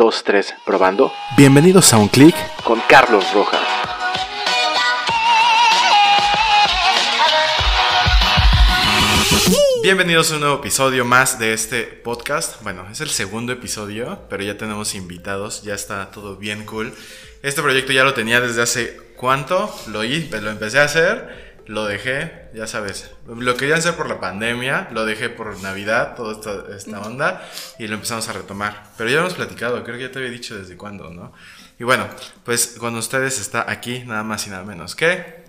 2, 3, probando. Bienvenidos a un clic con Carlos Rojas. Bienvenidos a un nuevo episodio más de este podcast. Bueno, es el segundo episodio, pero ya tenemos invitados, ya está todo bien cool. Este proyecto ya lo tenía desde hace cuánto, lo, lo empecé a hacer lo dejé, ya sabes, lo quería hacer por la pandemia, lo dejé por Navidad, toda esta, esta, onda, y lo empezamos a retomar. Pero ya hemos platicado, creo que ya te había dicho desde cuándo, ¿no? Y bueno, pues con ustedes está aquí nada más y nada menos que...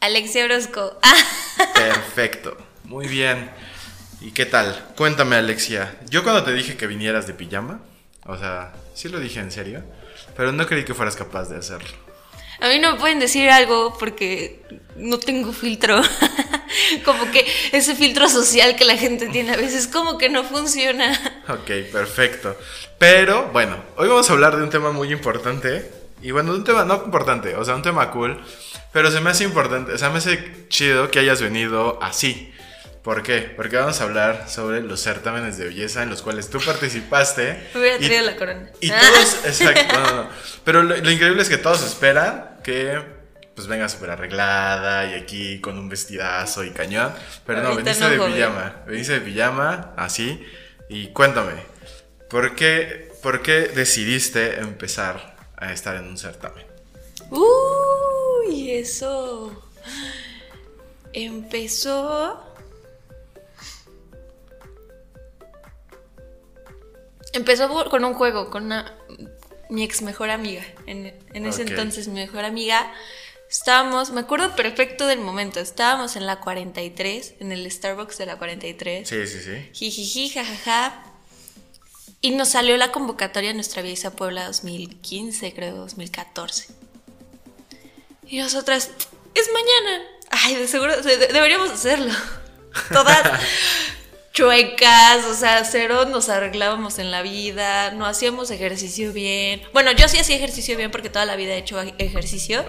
Alexia Orozco. Perfecto, muy bien. ¿Y qué tal? Cuéntame, Alexia. Yo cuando te dije que vinieras de pijama, o sea, sí lo dije en serio, pero no creí que fueras capaz de hacerlo. A mí no me pueden decir algo porque no tengo filtro. como que ese filtro social que la gente tiene a veces como que no funciona. Ok, perfecto. Pero bueno, hoy vamos a hablar de un tema muy importante. Y bueno, de un tema no importante, o sea, un tema cool. Pero se me hace importante, o sea, me hace chido que hayas venido así. ¿Por qué? Porque vamos a hablar sobre los certámenes de belleza en los cuales tú participaste. Me hubiera traído la corona. Y todos, exacto, Pero lo, increíble es que todos esperan que pues venga súper arreglada y aquí con un vestidazo y cañón. Pero no, veniste de pijama. Veniste de pijama, así. Y cuéntame, ¿por qué, ¿por qué decidiste empezar a estar en un certamen? Uy, eso. Empezó Empezó con un juego, con una, mi ex mejor amiga. En, ese entonces, mi mejor amiga. Estábamos, me acuerdo perfecto del momento. Estábamos en la 43, en el Starbucks de la 43. Sí, sí, sí. Jijiji, jajaja. Y nos salió la convocatoria a nuestra Vieja Puebla 2015, creo, 2014. Y nosotras, es mañana. Ay, de seguro, deberíamos hacerlo. Todas, chuecas, o sea, cero nos arreglábamos en la vida, no hacíamos ejercicio bien. Bueno, yo sí hacía ejercicio bien porque toda la vida he hecho ejercicio.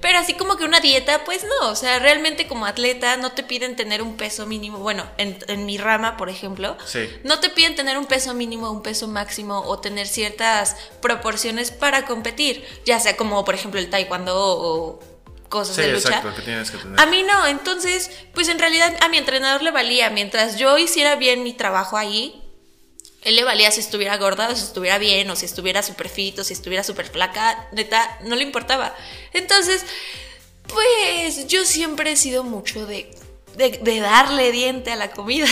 Pero así como que una dieta, pues no, o sea, realmente como atleta no te piden tener un peso mínimo, bueno, en, en mi rama, por ejemplo, no te piden tener un peso mínimo, un peso máximo o tener ciertas proporciones para competir, ya sea como por ejemplo el taekwondo o cosas de lucha. Exacto, que tienes que tener. A mí no, entonces, pues en realidad a mi entrenador le valía, mientras yo hiciera bien mi trabajo ahí, él le valía si estuviera gorda o si estuviera bien o si estuviera súper fit o si estuviera súper flaca, neta, no le importaba. Entonces, pues yo siempre he sido mucho de, de, darle diente a la comida.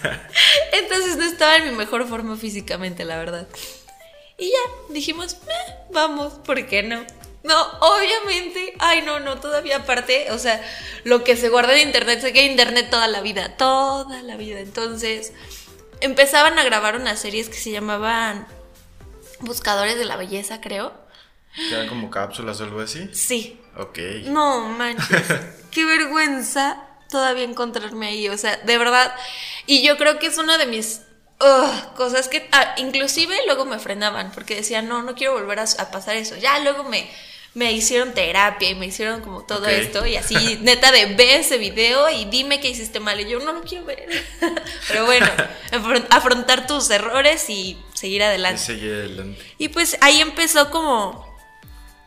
Entonces no estaba en mi mejor forma físicamente, la verdad. Y ya, dijimos, eh, vamos, ¿por qué no? No, obviamente. Ay, no, no, todavía aparte, o sea, lo que se guarda en internet, se queda en internet toda la vida, toda la vida. Entonces, empezaban a grabar unas series que se llamaban Buscadores de la Belleza, creo. ¿Que eran como cápsulas o algo así? Sí. Ok. No, manches. qué vergüenza todavía encontrarme ahí, o sea, de verdad. Y yo creo que es una de mis cosas que ah, inclusive luego me frenaban porque decían, no, no quiero volver a, a pasar eso. Ya luego me me hicieron terapia y me hicieron como todo esto y así, neta de ve ese video y dime qué hiciste mal y yo no lo quiero ver. Pero bueno, afrontar tus errores y seguir adelante. Y seguir adelante. Y pues ahí empezó como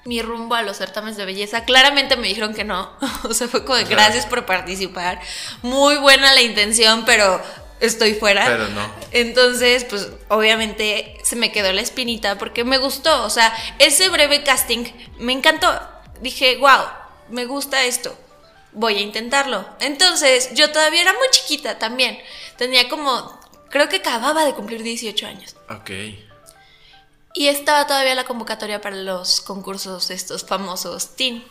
mi rumbo a los certámenes de belleza. Claramente me dijeron que no. O sea, fue como de gracias por participar. Muy buena la intención, pero estoy fuera. Pero no. Entonces, pues obviamente se me quedó la espinita porque me gustó. O sea, ese breve casting me encantó. Dije, wow, me gusta esto. Voy a intentarlo. Entonces, yo todavía era muy chiquita también. Tenía como, creo que acababa de cumplir 18 años. Ok. Y estaba todavía la convocatoria para los concursos estos famosos Teen.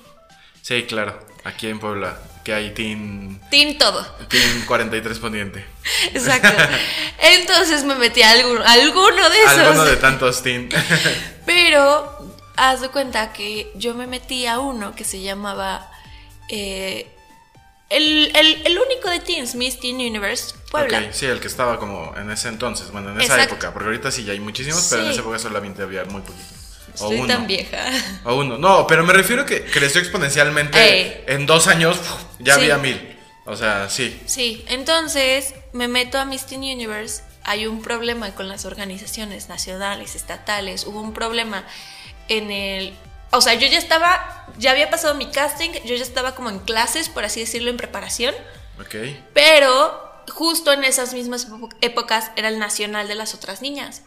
Sí, claro, aquí en Puebla, que hay Team... Team todo. Team 43 poniente. Exacto. Entonces me metí a alguno, alguno de esos. Alguno de tantos Team. Pero haz de cuenta que yo me metí a uno que se llamaba... Eh, el, el, único de Teens, Miss Teen Universe, Puebla. Okay, sí, el que estaba como en ese entonces, bueno, en esa época, porque ahorita sí ya hay muchísimos, pero en esa época solamente había muy poquito. Estoy tan vieja. O uno. No, pero me refiero a que creció exponencialmente. En dos años ya había mil. O sea, sí. Sí, entonces me meto a Miss Teen Universe hay un problema con las organizaciones nacionales, estatales, hubo un problema en el... O sea, yo ya estaba, ya había pasado mi casting, yo ya estaba como en clases, por así decirlo, en preparación, Ok. pero justo en esas mismas épocas era el nacional de las otras niñas.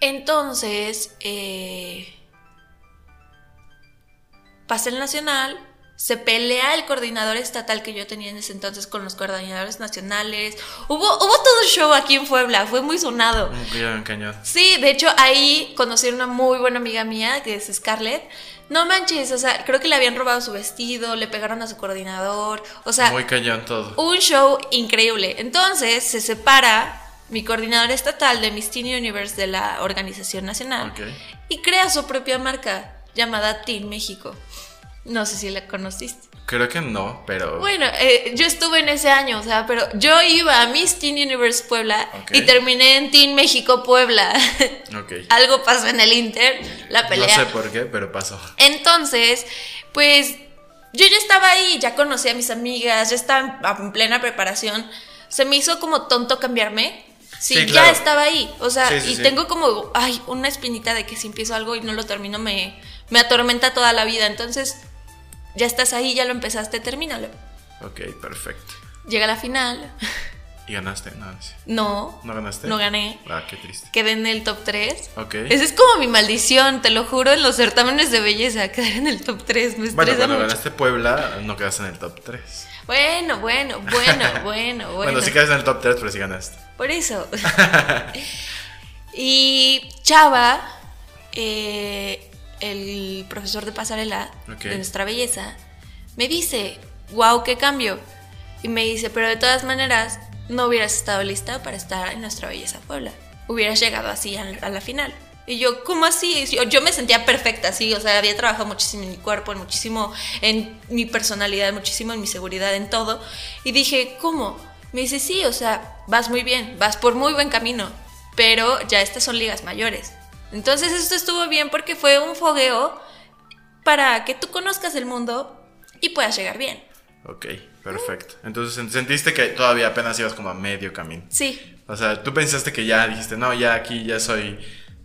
Entonces, eh, pasa el nacional, se pelea el coordinador estatal que yo tenía en ese entonces con los coordinadores nacionales. Hubo, hubo todo un show aquí en Puebla, fue muy sonado. Cañón. Sí, de hecho ahí conocí a una muy buena amiga mía, que es Scarlett. No manches, o sea, creo que le habían robado su vestido, le pegaron a su coordinador, o sea, Muy cañón todo. un show increíble. Entonces se separa mi coordinador estatal de Miss Teen Universe de la organización nacional Ok. y crea su propia marca llamada Teen México. No sé si la conociste. Creo que no, pero. Bueno, eh, yo estuve en ese año, o sea, pero yo iba a Miss Teen Universe Puebla Ok. y terminé en Teen México Puebla. Ok. Algo pasó en el Inter, la No pelea. sé por qué, pero pasó. Entonces, pues yo ya estaba ahí, ya conocí a mis amigas, ya estaba en plena preparación. Se me hizo como tonto cambiarme. Sí, Sí, ya estaba ahí. O sea, Sí, sí, y tengo como, ay, una espinita de que si empiezo algo y no lo termino me, me atormenta toda la vida. Entonces, ya estás ahí, ya lo empezaste, termínalo. Ok, perfecto. Llega la final. ¿Y ganaste? No. No. ¿No ganaste? No gané. Ah, qué triste. Quedé en el top 3. Ok. Esa es como mi maldición, te lo juro, en los certámenes de belleza, quedar en el top 3. Me Bueno, estresa cuando mucho. ganaste Puebla, no quedaste en el top 3. Bueno, bueno, bueno, bueno, bueno. Bueno, sí quedaste en el top 3, pero sí ganaste. Por eso. y Chava, eh, el profesor de pasarela de nuestra belleza, me dice, wow, qué cambio. Y me dice, pero de todas maneras, no hubieras estado lista para estar en nuestra belleza Puebla. Hubieras llegado así a, a la final. Y yo, ¿cómo así? Yo, yo me sentía perfecta, sí, o sea, había trabajado muchísimo en mi cuerpo, en muchísimo en mi personalidad, muchísimo en mi seguridad, en todo. Y dije, ¿cómo? Me dice, sí, o sea, vas muy bien, vas por muy buen camino, pero ya estas son ligas mayores. Entonces esto estuvo bien porque fue un fogueo para que tú conozcas el mundo y puedas llegar bien. Ok, perfecto. Entonces sen- sentiste que todavía apenas ibas como a medio camino. Sí, O sea, tú pensaste que ya dijiste, no, ya aquí ya soy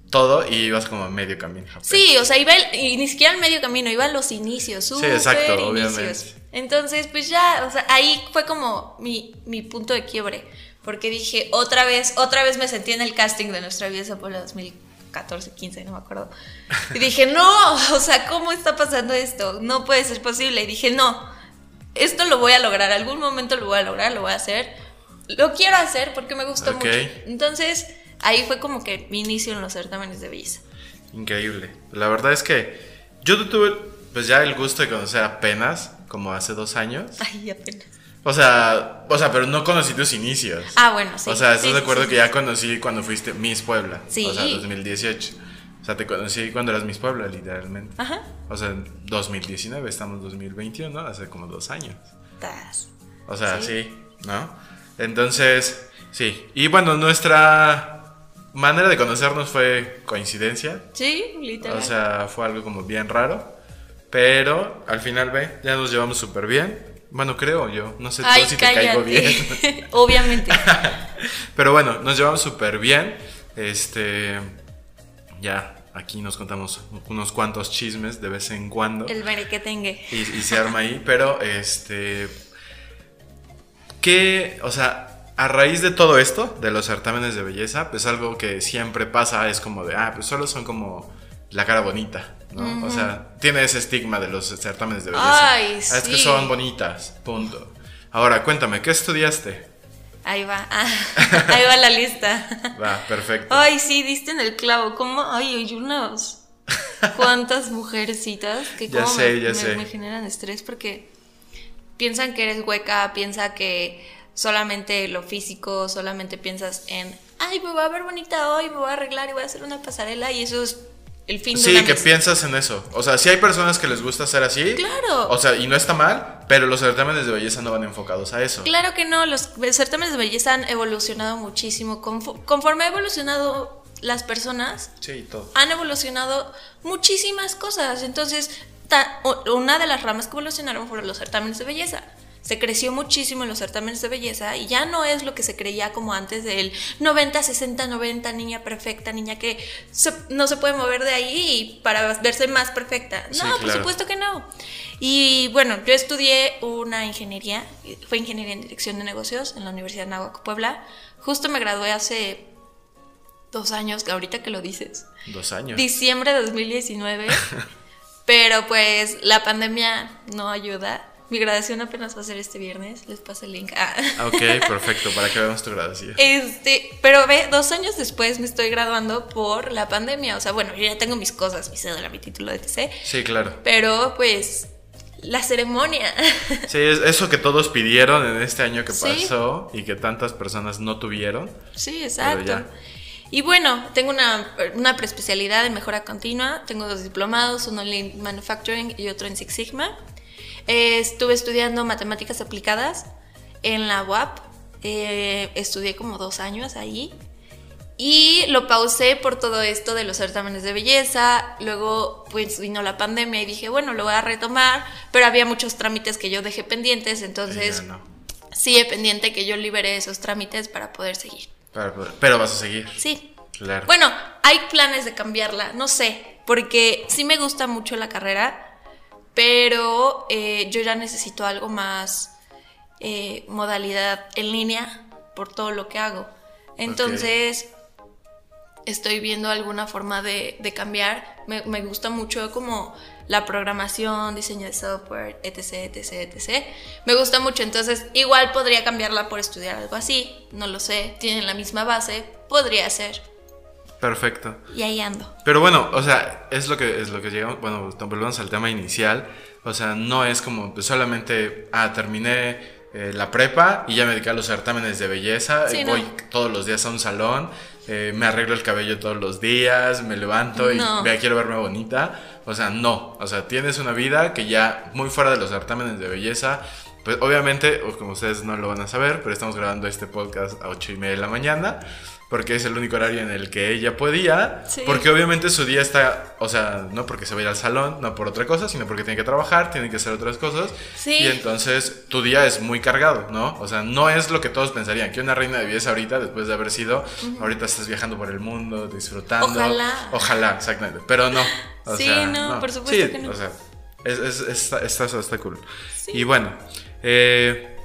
todo y ibas como a medio camino. Sí, o sea, iba el- y ni siquiera al medio camino, iba a los inicios, súper exacto, inicios. obviamente. Entonces, pues ya, o sea, ahí fue como mi, mi punto de quiebre, porque dije, otra vez, otra vez me sentí en el casting de nuestra vida por el 2014, 15, no me acuerdo. Y dije, no, o sea, ¿cómo está pasando esto? No puede ser posible. Y dije, no, esto lo voy a lograr, algún momento lo voy a lograr, lo voy a hacer. Lo quiero hacer porque me gustó Ok. mucho. Entonces, ahí fue como que mi inicio en los certámenes de belleza. Increíble. La verdad es que yo tuve pues ya el gusto de conocer apenas, como hace dos años. Ay, apenas. O sea, o sea, pero no conocí tus inicios. Ah, bueno, sí. o sea, ¿estás Sí, de acuerdo sí, que ya conocí cuando fuiste Miss Puebla? Sí. O sea, 2018. O sea, te conocí cuando eras Miss Puebla, literalmente. Ajá. O sea, en 2019, estamos en 2021, hace como dos años. Tas. O sea, sí, ¿no? Entonces, sí. Y bueno, nuestra manera de conocernos fue coincidencia. Sí, literal. O sea, fue algo como bien raro. Pero al final, ve, ya nos llevamos súper bien. Bueno, creo yo. No sé tú si te caigo bien. Obviamente. Pero bueno, nos llevamos súper bien. Este. Ya, aquí nos contamos unos cuantos chismes de vez en cuando. El merequetengue. Y, y se arma ahí. Pero, este. ¿Qué? O sea, a raíz de todo esto, de los certámenes de belleza, pues algo que siempre pasa es como de, ah, pues solo son como la cara bonita, ¿no? O sea, tiene ese estigma de los certámenes de belleza. Ay, Ah, Es que sí. son bonitas, punto. Ahora, cuéntame, ¿qué estudiaste? Ahí va. Ah, ahí va la lista. Va, perfecto. Ay, sí, diste en el clavo. ¿Cómo? Ay, hay unas cuantas mujercitas que Ya como sé, me, ya me- sé. me generan estrés porque piensan que eres hueca, piensa que solamente lo físico, solamente piensas en, ay, me voy a ver bonita hoy, me voy a arreglar y voy a hacer una pasarela y eso es el fin de Sí, que piensas en eso. O sea, sí hay personas que les gusta ser así. Claro. O sea, y no está mal, pero los certámenes de belleza no van enfocados a eso. Claro que no, los certámenes de belleza han evolucionado muchísimo. Confo- Conforme ha evolucionado las personas, Sí, todo. han evolucionado muchísimas cosas. Entonces, una de las ramas que evolucionaron fueron los certámenes de belleza. Se creció muchísimo en los certámenes de belleza y ya no es lo que se creía como antes del 90, 60, 90, niña perfecta, niña que se- no se puede mover de ahí para verse más perfecta. No, Sí, por supuesto que no. Y bueno, yo estudié una ingeniería, fue ingeniería en dirección de negocios en la Universidad de Nahuac, Puebla. Justo me gradué hace dos años, ahorita que lo dices. Dos años. Diciembre de 2019. pero pues la pandemia no ayuda. Mi graduación apenas va a ser este viernes. Les paso el link. Ah. Ah, Ok, perfecto, para que veamos tu graduación. Este, pero ve, dos años después me estoy graduando por la pandemia. O sea, bueno, yo ya tengo mis cosas, mi cédula, mi título de TC. Sí, claro. Pero pues la ceremonia. Sí, es eso que todos pidieron en este año que Sí. pasó y que tantas personas no tuvieron. Sí, exacto. Y bueno, tengo una, una preespecialidad en mejora continua. Tengo dos diplomados, uno en Lean Manufacturing y otro en Six Sigma. Eh, estuve estudiando matemáticas aplicadas en la UAP. Eh, estudié como dos años ahí. Y lo pausé por todo esto de los certámenes de belleza. Luego, pues vino la pandemia y dije, bueno, lo voy a retomar. Pero había muchos trámites que yo dejé pendientes. Entonces, no. sigue pendiente que yo libere esos trámites para poder seguir. Pero, pero vas a seguir. Sí. Claro. Bueno, hay planes de cambiarla, no sé, porque sí me gusta mucho la carrera, pero eh, yo ya necesito algo más eh, modalidad en línea por todo lo que hago. Entonces, estoy viendo alguna forma de, cambiar. Me, me gusta mucho como la programación, diseño de software, etc, etc, etc. Me gusta mucho, entonces igual podría cambiarla por estudiar algo así, no lo sé, tienen la misma base, podría ser. Perfecto. Y ahí ando. Pero bueno, o sea, es lo que es lo que llegamos, bueno, volvemos al tema inicial, o sea, no es como pues, solamente ah, terminé eh, la prepa y ya me dediqué a los certámenes de belleza, Sí, y no. voy todos los días a un salón, eh, me arreglo el cabello todos los días, me levanto y No. vea, quiero verme bonita, o sea, no, o sea, tienes una vida que ya muy fuera de los certámenes de belleza, pues obviamente, o como ustedes no lo van a saber, pero estamos grabando este podcast a 8 y media de la mañana. Porque es el único horario en el que ella podía. Sí. Porque obviamente su día está, o sea, no porque se va a ir al salón, no por otra cosa, sino porque tiene que trabajar, tiene que hacer otras cosas. Sí. Y entonces tu día es muy cargado, ¿no? O sea, no es lo que todos pensarían, que una reina de belleza ahorita, después de haber sido, ahorita estás viajando por el mundo, disfrutando. Ojalá. Ojalá, exactamente. Pero no. o Sí, sea, no, por supuesto Sí, que no. O sea, es, es- está, está, está cool. Sí. Y bueno, eh,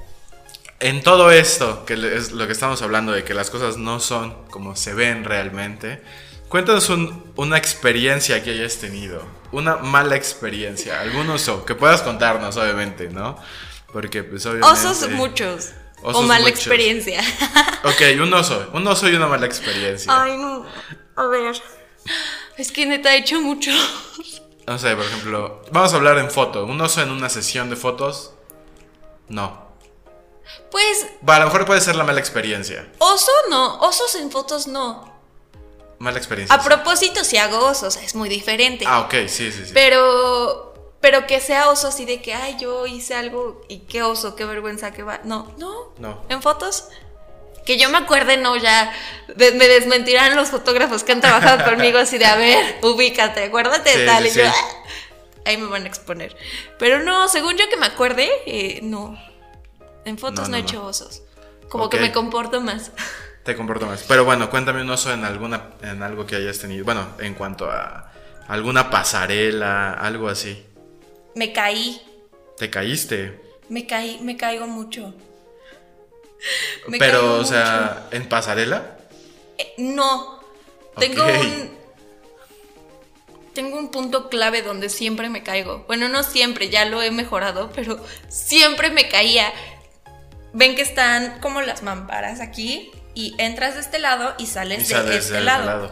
en todo esto, que es lo que estamos hablando de que las cosas no son como se ven realmente, cuéntanos un- una experiencia que hayas tenido, una mala experiencia, algún oso, que puedas contarnos, obviamente, ¿no? Porque, pues, obviamente. Osos muchos. Osos o mala muchos. experiencia. Ok, un oso, un oso y una mala experiencia. Ay, no. A ver. Es que neta he hecho mucho. No sé, por ejemplo, vamos a hablar en foto. Un oso en una sesión de fotos, no. Pues, Va, a lo mejor puede ser la mala experiencia. oso no. Osos en fotos no. Mala experiencia. A propósito, si hago osos, es muy diferente. Ah, ok, sí, sí, sí. Pero. Pero que sea oso así de que, ay, yo hice algo y qué oso, qué vergüenza, qué va. No, no. No. En fotos. Que yo me acuerde, no, ya de- me desmentirán los fotógrafos que han trabajado conmigo así de, a ver, ubícate, acuérdate de Sí, tal. sí, y yo, sí. "Ah", ahí me van a exponer. Pero no, según yo que me acuerde, eh, no. En fotos No, no, no, he hecho osos. Como que me comporto más. Te comporto más. Pero bueno, cuéntame un oso en alguna en algo que hayas tenido. Bueno, en cuanto a alguna pasarela, algo así. Me caí. Te caíste. Me caí, me caigo mucho. Me Pero, caigo o mucho. sea, en pasarela. Eh, no. Tengo un. Tengo un punto clave donde siempre me caigo. Bueno, no siempre, ya lo he mejorado, pero siempre me caía. Ven que están como las mamparas aquí y entras de este lado y sales, Y sales de este lado. lado.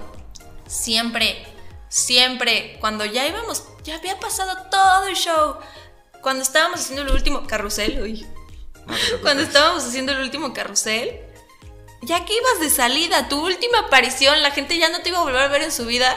Siempre, siempre. Cuando ya íbamos, ya había pasado todo el show. Cuando estábamos haciendo el último carrusel, uy, No cuando estábamos haciendo el último carrusel, ya que ibas de salida, tu última aparición, la gente ya no te iba a volver a ver en su vida.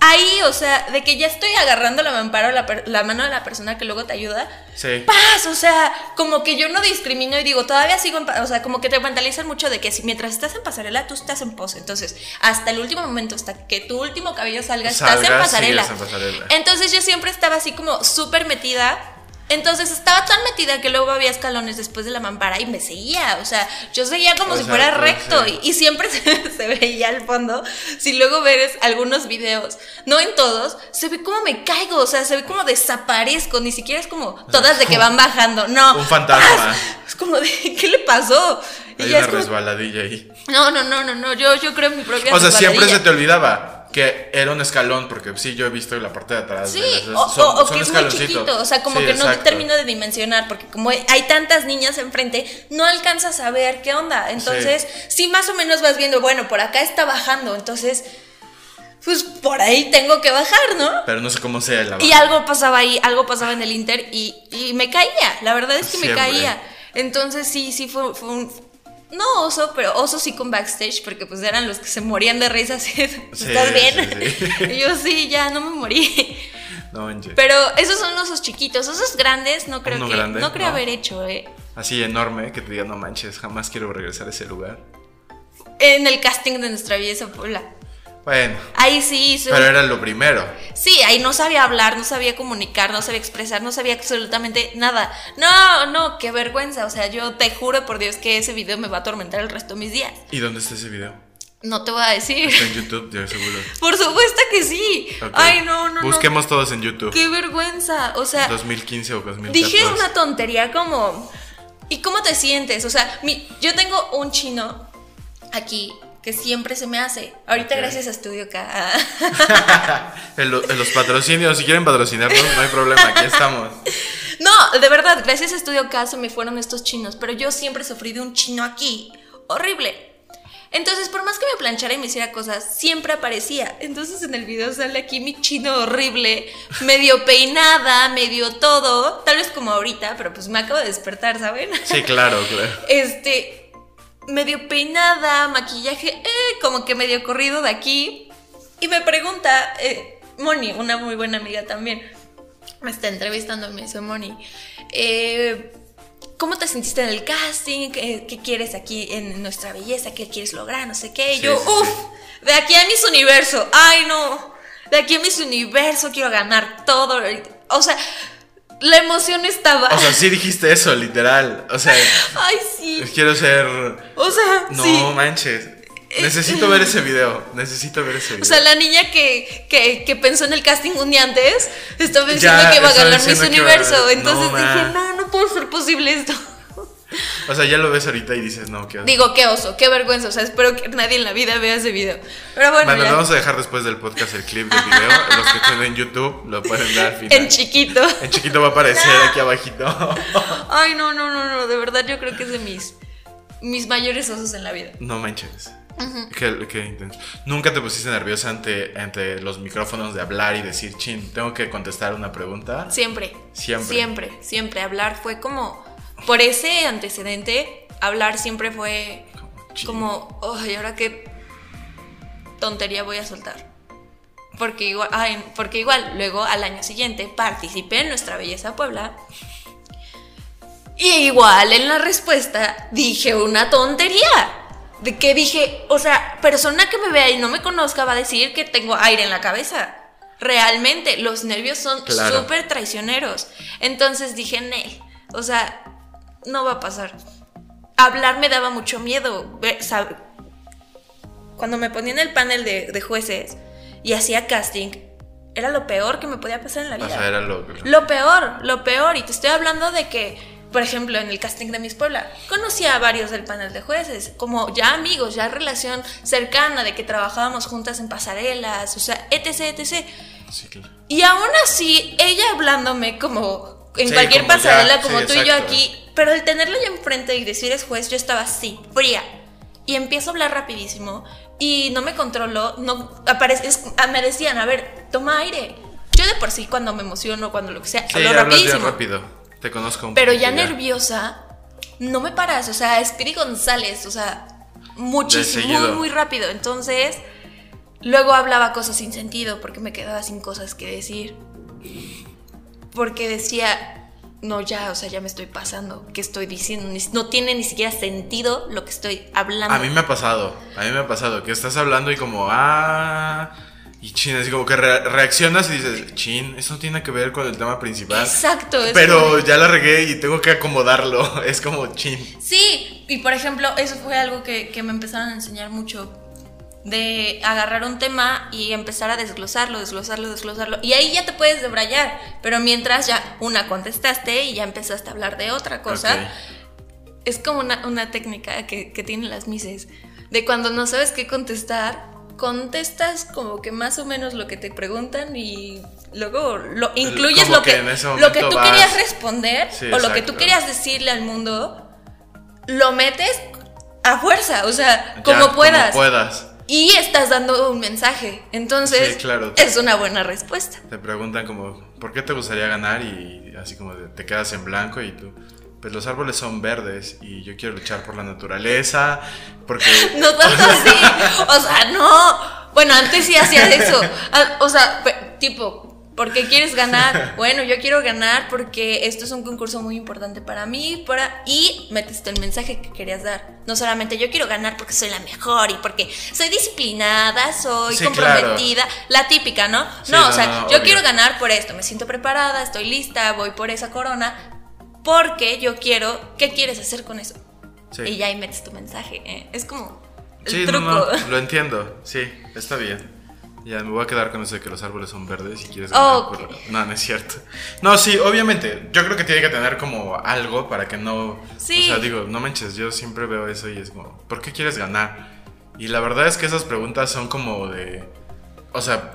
Ahí, o sea, de que ya estoy agarrando la mampara o la, la mano de la persona que luego te ayuda. Sí. Paz, o sea, como que yo no discrimino y digo, todavía sigo en, o sea, como que te mentalizan mucho de que si mientras estás en pasarela, tú estás en pose. Entonces, hasta el último momento, hasta que tu último cabello salga, estás en pasarela. en pasarela. Entonces yo siempre estaba así como súper metida Entonces estaba tan metida que luego había escalones después de la mampara y me seguía. O sea, yo seguía como O si sea, fuera recto y, y siempre se, se veía al fondo. Si luego ves algunos videos, no en todos, se ve como me caigo. O sea, se ve como desaparezco. Ni siquiera es como todas de que van bajando. No. Un fantasma. Es como de, ¿qué le pasó? Y Hay una es como, resbaladilla ahí. no, no, no, no, no. Yo, yo creo en mi propia O sea, siempre se te olvidaba que era un escalón, porque sí, yo he visto la parte de atrás. Sí, de o, son- o- o son que es muy chiquito, o sea, como Sí, que no termino de dimensionar, porque como hay tantas niñas enfrente, no alcanzas a ver qué onda. Entonces, sí. más o menos vas viendo, bueno, por acá está bajando, entonces, pues por ahí tengo que bajar, ¿no? Pero no sé cómo sea la Y algo pasaba ahí, algo pasaba en el Inter y, y me caía, la verdad es que me caía. Entonces sí, sí fue, fue un... No oso, pero oso sí con backstage, porque pues eran los que se morían de risa así, Sí, ¿estás bien? sí, sí. Y yo sí, ya no me morí. No manches. Pero esos son osos chiquitos, osos grandes no creo Uno que grande, no creo ¿no? haber hecho, eh. Así enorme que te diga, no manches, jamás quiero regresar a ese lugar. En el casting de nuestra belleza Puebla. Bueno, Ahí sí hice pero era lo primero. Sí, ahí no sabía hablar, no sabía comunicar, no sabía expresar, no sabía absolutamente nada. No, no, qué vergüenza. O sea, yo te juro por Dios que ese video me va a atormentar el resto de mis días. ¿Y dónde está ese video? No te voy a decir. Está en YouTube, yo seguro. Por supuesto que sí. Ay, no, no, Busquemos todos en YouTube. no. Qué vergüenza. O sea, 2015 o 2014. dije una tontería como. ¿Y cómo te sientes? O sea, mi, yo tengo un chino aquí que siempre se me hace. Ahorita gracias a Estudio K. En, lo- en los patrocinios, si quieren patrocinarnos, no hay problema, aquí estamos. No, de verdad, gracias a Estudio K se me fueron estos chinos, pero yo siempre sufrí de un chino aquí. Horrible. Entonces, por más que me planchara y me hiciera cosas, siempre aparecía. Entonces en el video sale aquí mi chino horrible, medio peinada, medio todo, tal vez como ahorita, pero pues me acabo de despertar, ¿saben? Sí, claro, claro. Este, medio peinada, maquillaje, eh, como que medio corrido de aquí. Y me pregunta, eh, Moni, una muy buena amiga también, me está entrevistando, me dice Moni, eh, ¿cómo te sentiste en el casting? ¿Qué, qué quieres aquí en nuestra belleza? ¿Qué quieres lograr? No sé qué. Y Sí, yo, sí, uff, sí. de aquí a mis universo, ay no, de aquí a mis universo quiero ganar todo. O sea, la emoción estaba. O sea, sí dijiste eso, literal. O sea, ay, sí. quiero ser. O sea, No sí. manches. Necesito ver ese video. Necesito ver ese video. O sea, la niña que, que, que pensó en el casting un día antes estaba diciendo Ya, que iba a ganar Miss Universo. Entonces No, dije, no, no puede ser posible esto. O sea, ya lo ves ahorita y dices, no, qué oso. Digo, qué oso, qué vergüenza. O sea, espero que nadie en la vida vea ese video. Pero bueno, Bueno, ya. vamos a dejar después del podcast el clip del video. Los que estén en YouTube lo pueden ver al final. en chiquito. En chiquito va a aparecer aquí abajito. Ay, no, no, no, no. De verdad, yo creo que es de mis, mis mayores osos en la vida. No manches. Qué, qué intenso. ¿Nunca te pusiste nerviosa ante, ante los micrófonos de hablar y decir, chin, tengo que contestar una pregunta? Siempre. Siempre. Siempre, siempre. Hablar fue como. Por ese antecedente, hablar siempre fue como. Ay, ¿ahora qué tontería voy a soltar? Porque igual, ay, porque igual, luego al año siguiente participé en Nuestra Belleza Puebla. Y igual en la respuesta dije una tontería. De que dije, o sea, persona que me vea y no me conozca va a decir que tengo aire en la cabeza. Realmente, los nervios son Claro. súper traicioneros. Entonces dije, Nel, o sea, no va a pasar. Hablar me daba mucho miedo. Cuando me ponía en el panel de, de jueces y hacía casting, era lo peor que me podía pasar en la vida. O sea, era lo. Lo peor, lo peor. Y te estoy hablando de que, por ejemplo, en el casting de Miss Puebla, conocí a varios del panel de jueces, como ya amigos, ya relación cercana, de que trabajábamos juntas en pasarelas, o sea, etc, etc. Sí, claro. Y aún así, ella hablándome como en Sí, cualquier como ya, pasarela, como sí, tú y yo aquí, pero el tenerla ya enfrente y decir es juez, yo estaba así, fría. Y empiezo a hablar rapidísimo y no me controlo, no aparece, es- ah, me decían, a ver, toma aire. Yo de por sí cuando me emociono, cuando lo que sea, Sí, hablo rapidísimo. rápido. Te conozco un Pero ya nerviosa, no me paras, o sea, es Piri González, o sea, muchísimo, muy, muy rápido. Entonces, luego hablaba cosas sin sentido porque me quedaba sin cosas que decir. Porque decía, no, ya, o sea, ya me estoy pasando, ¿qué estoy diciendo? No tiene ni siquiera sentido lo que estoy hablando. A mí me ha pasado, a mí me ha pasado que estás hablando y como, ah, Y chin, así como que re- reaccionas y dices, chin, eso no tiene que ver con el tema principal. Exacto. es Pero como- ya la regué y tengo que acomodarlo. Es como chin. Sí, y por ejemplo, eso fue algo que, que me empezaron a enseñar mucho. De agarrar un tema y empezar a desglosarlo, desglosarlo, desglosarlo. Y ahí ya te puedes debrayar. Pero mientras ya una contestaste y ya empezaste a hablar de otra cosa. Es como una, una técnica que, que tienen las mises. De cuando no sabes qué contestar, contestas como que más o menos lo que te preguntan y luego lo incluyes como lo que lo que tú vas- querías responder Sí, o lo que tú querías decirle al mundo, lo metes a fuerza, o sea, Ya, como puedas. Y estás dando un mensaje. Entonces, Sí, claro. es una buena respuesta. Te preguntan como, ¿por qué te gustaría ganar? Y así como te quedas en blanco y tú, pues los árboles son verdes y yo quiero luchar por la naturaleza, porque... No tanto así. O sea, no. Bueno, antes sí hacía eso. Ah, O sea, tipo, ¿por qué quieres ganar? Bueno, yo quiero ganar porque esto es un concurso muy importante para mí. Para... Y metiste el mensaje que querías dar. No solamente yo quiero ganar porque soy la mejor y porque soy disciplinada, soy Sí, comprometida. La típica, ¿no? Sí, no, no, o sea, no, yo obvio. quiero ganar por esto. Me siento preparada, estoy lista, voy por esa corona. Porque yo quiero. ¿Qué quieres hacer con eso? Sí. Y ya ahí metes tu mensaje. ¿eh? Es como el Sí, no, truco. no, lo entiendo, sí, está bien. Ya me voy a quedar con eso de que los árboles son verdes y quieres ganar. Ok. por- No, no es cierto. No, sí, obviamente. Yo creo que tiene que tener como algo para que no. Sí. O sea, digo, no manches, yo siempre veo eso y es como, ¿por qué quieres ganar? Y la verdad es que esas preguntas son como de. O sea,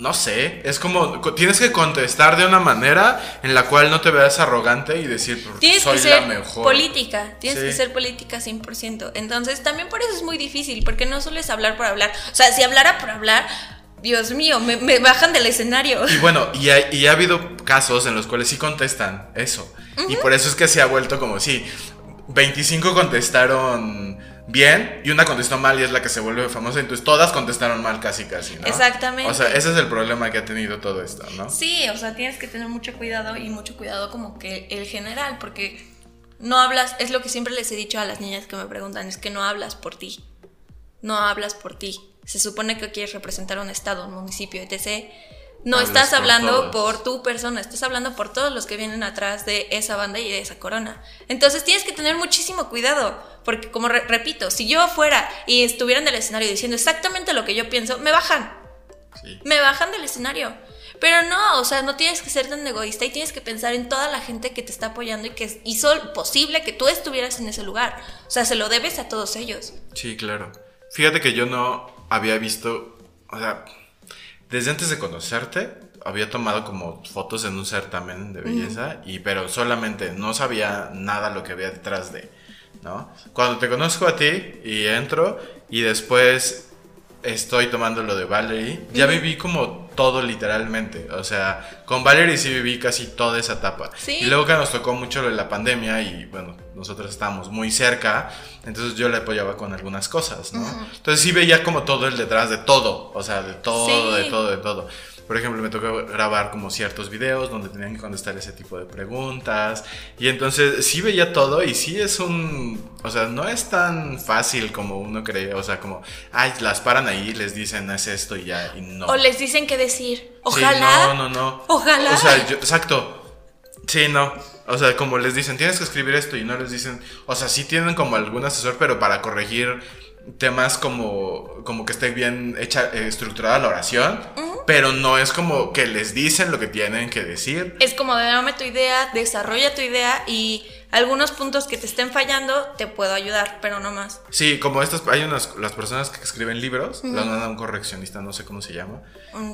no sé. Es como. co- Tienes que contestar de una manera en la cual no te veas arrogante y decir, "Porque Tienes soy que ser la mejor. política, tienes Sí. que ser política 100%. Entonces, también por eso es muy difícil, porque no solo es hablar por hablar. O sea, si hablara por hablar, Dios mío, me, me bajan del escenario. Y bueno, y ha, y ha habido casos en los cuales sí contestan eso. Y por eso es que se ha vuelto como si 25 contestaron bien y una contestó mal y es la que se vuelve famosa. Entonces todas contestaron mal casi casi, ¿no? Exactamente. O sea, ese es el problema que ha tenido todo esto, ¿no? Sí, o sea, tienes que tener mucho cuidado y mucho cuidado como que el general, porque no hablas, es lo que siempre les he dicho a las niñas que me preguntan, es que no hablas por ti, no hablas por ti. Se supone que quieres representar un estado, un municipio, etc. No Hablas estás hablando por tu persona, estás hablando por todos los que vienen atrás de esa banda y de esa corona. Entonces tienes que tener muchísimo cuidado, porque como re- repito, si yo fuera y estuviera en el escenario diciendo exactamente lo que yo pienso, me bajan Sí. me bajan del escenario. Pero no, o sea, no tienes que ser tan egoísta y tienes que pensar en toda la gente que te está apoyando y que hizo posible que tú estuvieras en ese lugar. O sea, se lo debes a todos ellos. Sí, claro. Fíjate que yo no había visto, o sea, desde antes de conocerte, había tomado como fotos en un certamen de belleza, y pero solamente no sabía nada lo que había detrás de, ¿no? Cuando te conozco a ti y entro y después estoy tomando lo de Valerie, ya viví como todo literalmente, o sea, con Valerie sí viví casi toda esa etapa. Sí. Y luego que nos tocó mucho lo de la pandemia y bueno, nosotros estábamos muy cerca, entonces yo le apoyaba con algunas cosas, ¿no? Entonces sí veía como todo el detrás de todo, o sea, de todo, Sí. de todo, de todo. Por ejemplo, me tocó grabar como ciertos videos donde tenían que contestar ese tipo de preguntas. Y entonces sí veía todo y sí es un... O sea, no es tan fácil como uno cree. O sea, como, ay, las paran ahí, les dicen, es esto y ya, y no. O les dicen qué decir. Sí, Ojalá. no, no, no. Ojalá. O sea, yo- exacto. Sí, no. O sea, como les dicen, tienes que escribir esto y no les dicen. O sea, sí tienen como algún asesor, pero para corregir temas como, como que esté bien hecha, eh, estructurada la oración. Pero no es como que les dicen lo que tienen que decir. Es como dame tu idea, desarrolla tu idea y algunos puntos que te estén fallando te puedo ayudar, pero no más. Sí, como estas, hay unas, las personas que escriben libros, las mandan a un correccionista, no sé cómo se llama,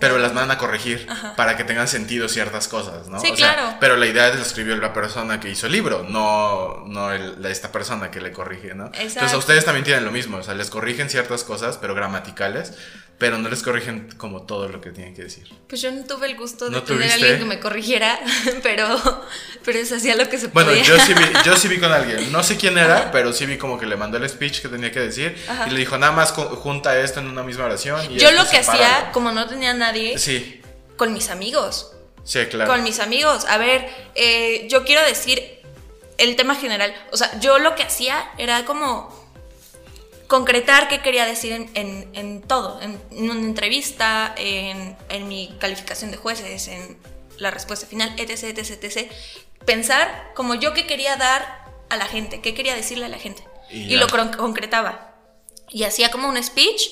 pero las mandan a corregir para que tengan sentido ciertas cosas, ¿no? Sí, O sea, claro. Pero la idea la escribió la persona que hizo el libro, no, no el- esta persona que le corrige, ¿no? Entonces a Exacto. ustedes también tienen lo mismo, o sea, les corrigen ciertas cosas, pero gramaticales, pero no les corrigen como todo lo que tienen que decir. Pues yo no tuve el gusto de ¿No tener a alguien que me corrigiera, pero, pero eso hacía lo que se Bueno, podía. yo sí, vi, yo sí vi con alguien. No sé quién era, pero sí vi como que le mandó el speech que tenía que decir. Y le dijo, nada más junta esto en una misma oración. y Yo lo que sepáralo". hacía, como no tenía nadie, Sí, con mis amigos. sí, claro. Con mis amigos. A ver, eh, yo quiero decir el tema general. O sea, yo lo que hacía era como concretar qué quería decir en, en- en todo, en, en una entrevista, en, en mi calificación de jueces, en la respuesta final, etc, etc, etc. Pensar como yo qué quería dar a la gente, qué quería decirle a la gente. Y lo concretaba. Y hacía como un speech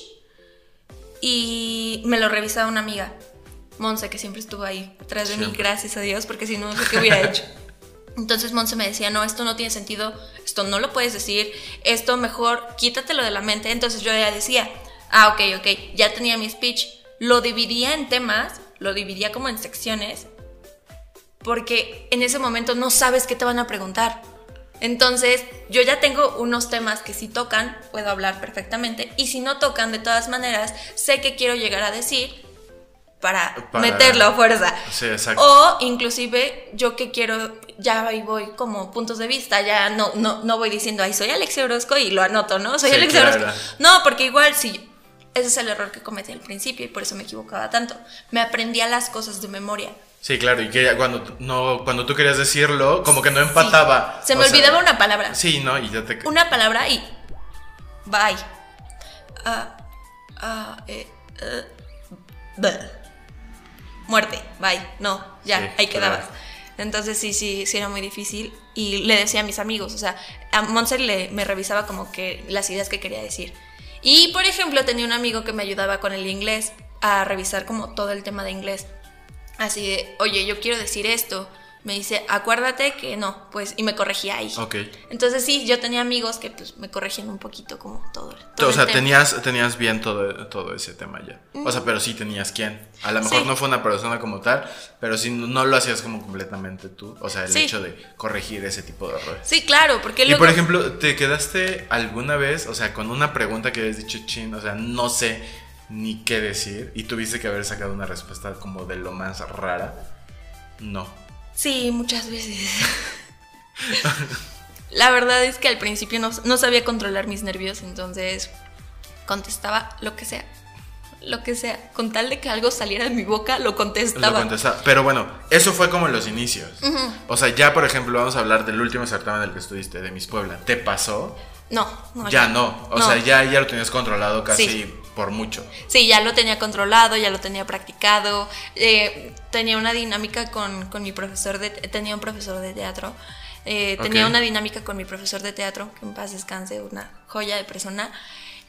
y me lo revisaba una amiga, Monse, que siempre estuvo ahí, detrás de mí, gracias a Dios, porque si no, no sé qué hubiera hecho. Entonces Monse me decía, no, esto no tiene sentido, esto no lo puedes decir, esto mejor quítatelo de la mente. Entonces yo ya decía, ah, ok, ok, ya tenía mi speech, lo dividía en temas, lo dividía como en secciones, porque en ese momento no sabes qué te van a preguntar. Entonces, yo ya tengo unos temas que si tocan, puedo hablar perfectamente, y si no tocan, de todas maneras, sé que quiero llegar a decir para, Para- meterlo a fuerza. Sí, exacto. O inclusive yo que quiero, ya ahí voy como puntos de vista, ya no, no, no voy diciendo, ay, soy Alexia Orozco y lo anoto, ¿no? Soy Sí, Alexia claro. Orozco. No, porque igual si... Ese es el error que cometí al principio y por eso me equivocaba tanto. Me aprendía las cosas de memoria. Sí, claro, y que cuando, tú- no, cuando tú querías decirlo, como que no empataba. Se me O sea, olvidaba una palabra. Sí, ¿no? Y ya te... Una palabra y. Bye. Ah, ah, eh, eh, bleh. Muerte. Bye. No, ya, Sí, ahí claro. quedabas. Entonces sí, sí, sí era muy difícil. Y le decía a mis amigos, o sea, a Monse le, me revisaba como que las ideas que quería decir. Y por ejemplo, tenía un amigo que me ayudaba con el inglés, a revisar como todo el tema de inglés. Así de, oye, yo quiero decir esto. Me dice, acuérdate que no, pues, y me corregía ahí. Ok. Entonces sí, yo tenía amigos que pues me corregían un poquito como todo. todo O sea, el tema. tenías, tenías bien todo, todo ese tema ya. O sea, pero sí tenías quién. A lo mejor Sí. no fue una persona como tal, pero sí no, no lo hacías como completamente tú. O sea, el Sí. hecho de corregir ese tipo de errores. Sí, claro, porque Y luego... por ejemplo, ¿te quedaste alguna vez, o sea, con una pregunta que habías dicho, chin, o sea, no sé ni qué decir, y tuviste que haber sacado una respuesta como de lo más rara? No. Sí, muchas veces. La verdad es que al principio no, no sabía controlar mis nervios, entonces contestaba lo que sea. Lo que sea. Con tal de que algo saliera de mi boca, lo Lo contestaba. contestaba. Pero bueno, eso fue como en los inicios. O sea, ya por ejemplo, vamos a hablar del último certamen del que estuviste, de Miss Puebla. ¿Te pasó? No, no. ya no. O No. sea, ya, ya lo tenías controlado casi Sí. Por mucho. Sí, ya lo tenía controlado, ya lo tenía practicado. eh, tenía una dinámica con, con mi profesor de... Tenía un profesor de teatro. eh, Tenía una dinámica con mi profesor de teatro, que en paz descanse, una joya de persona.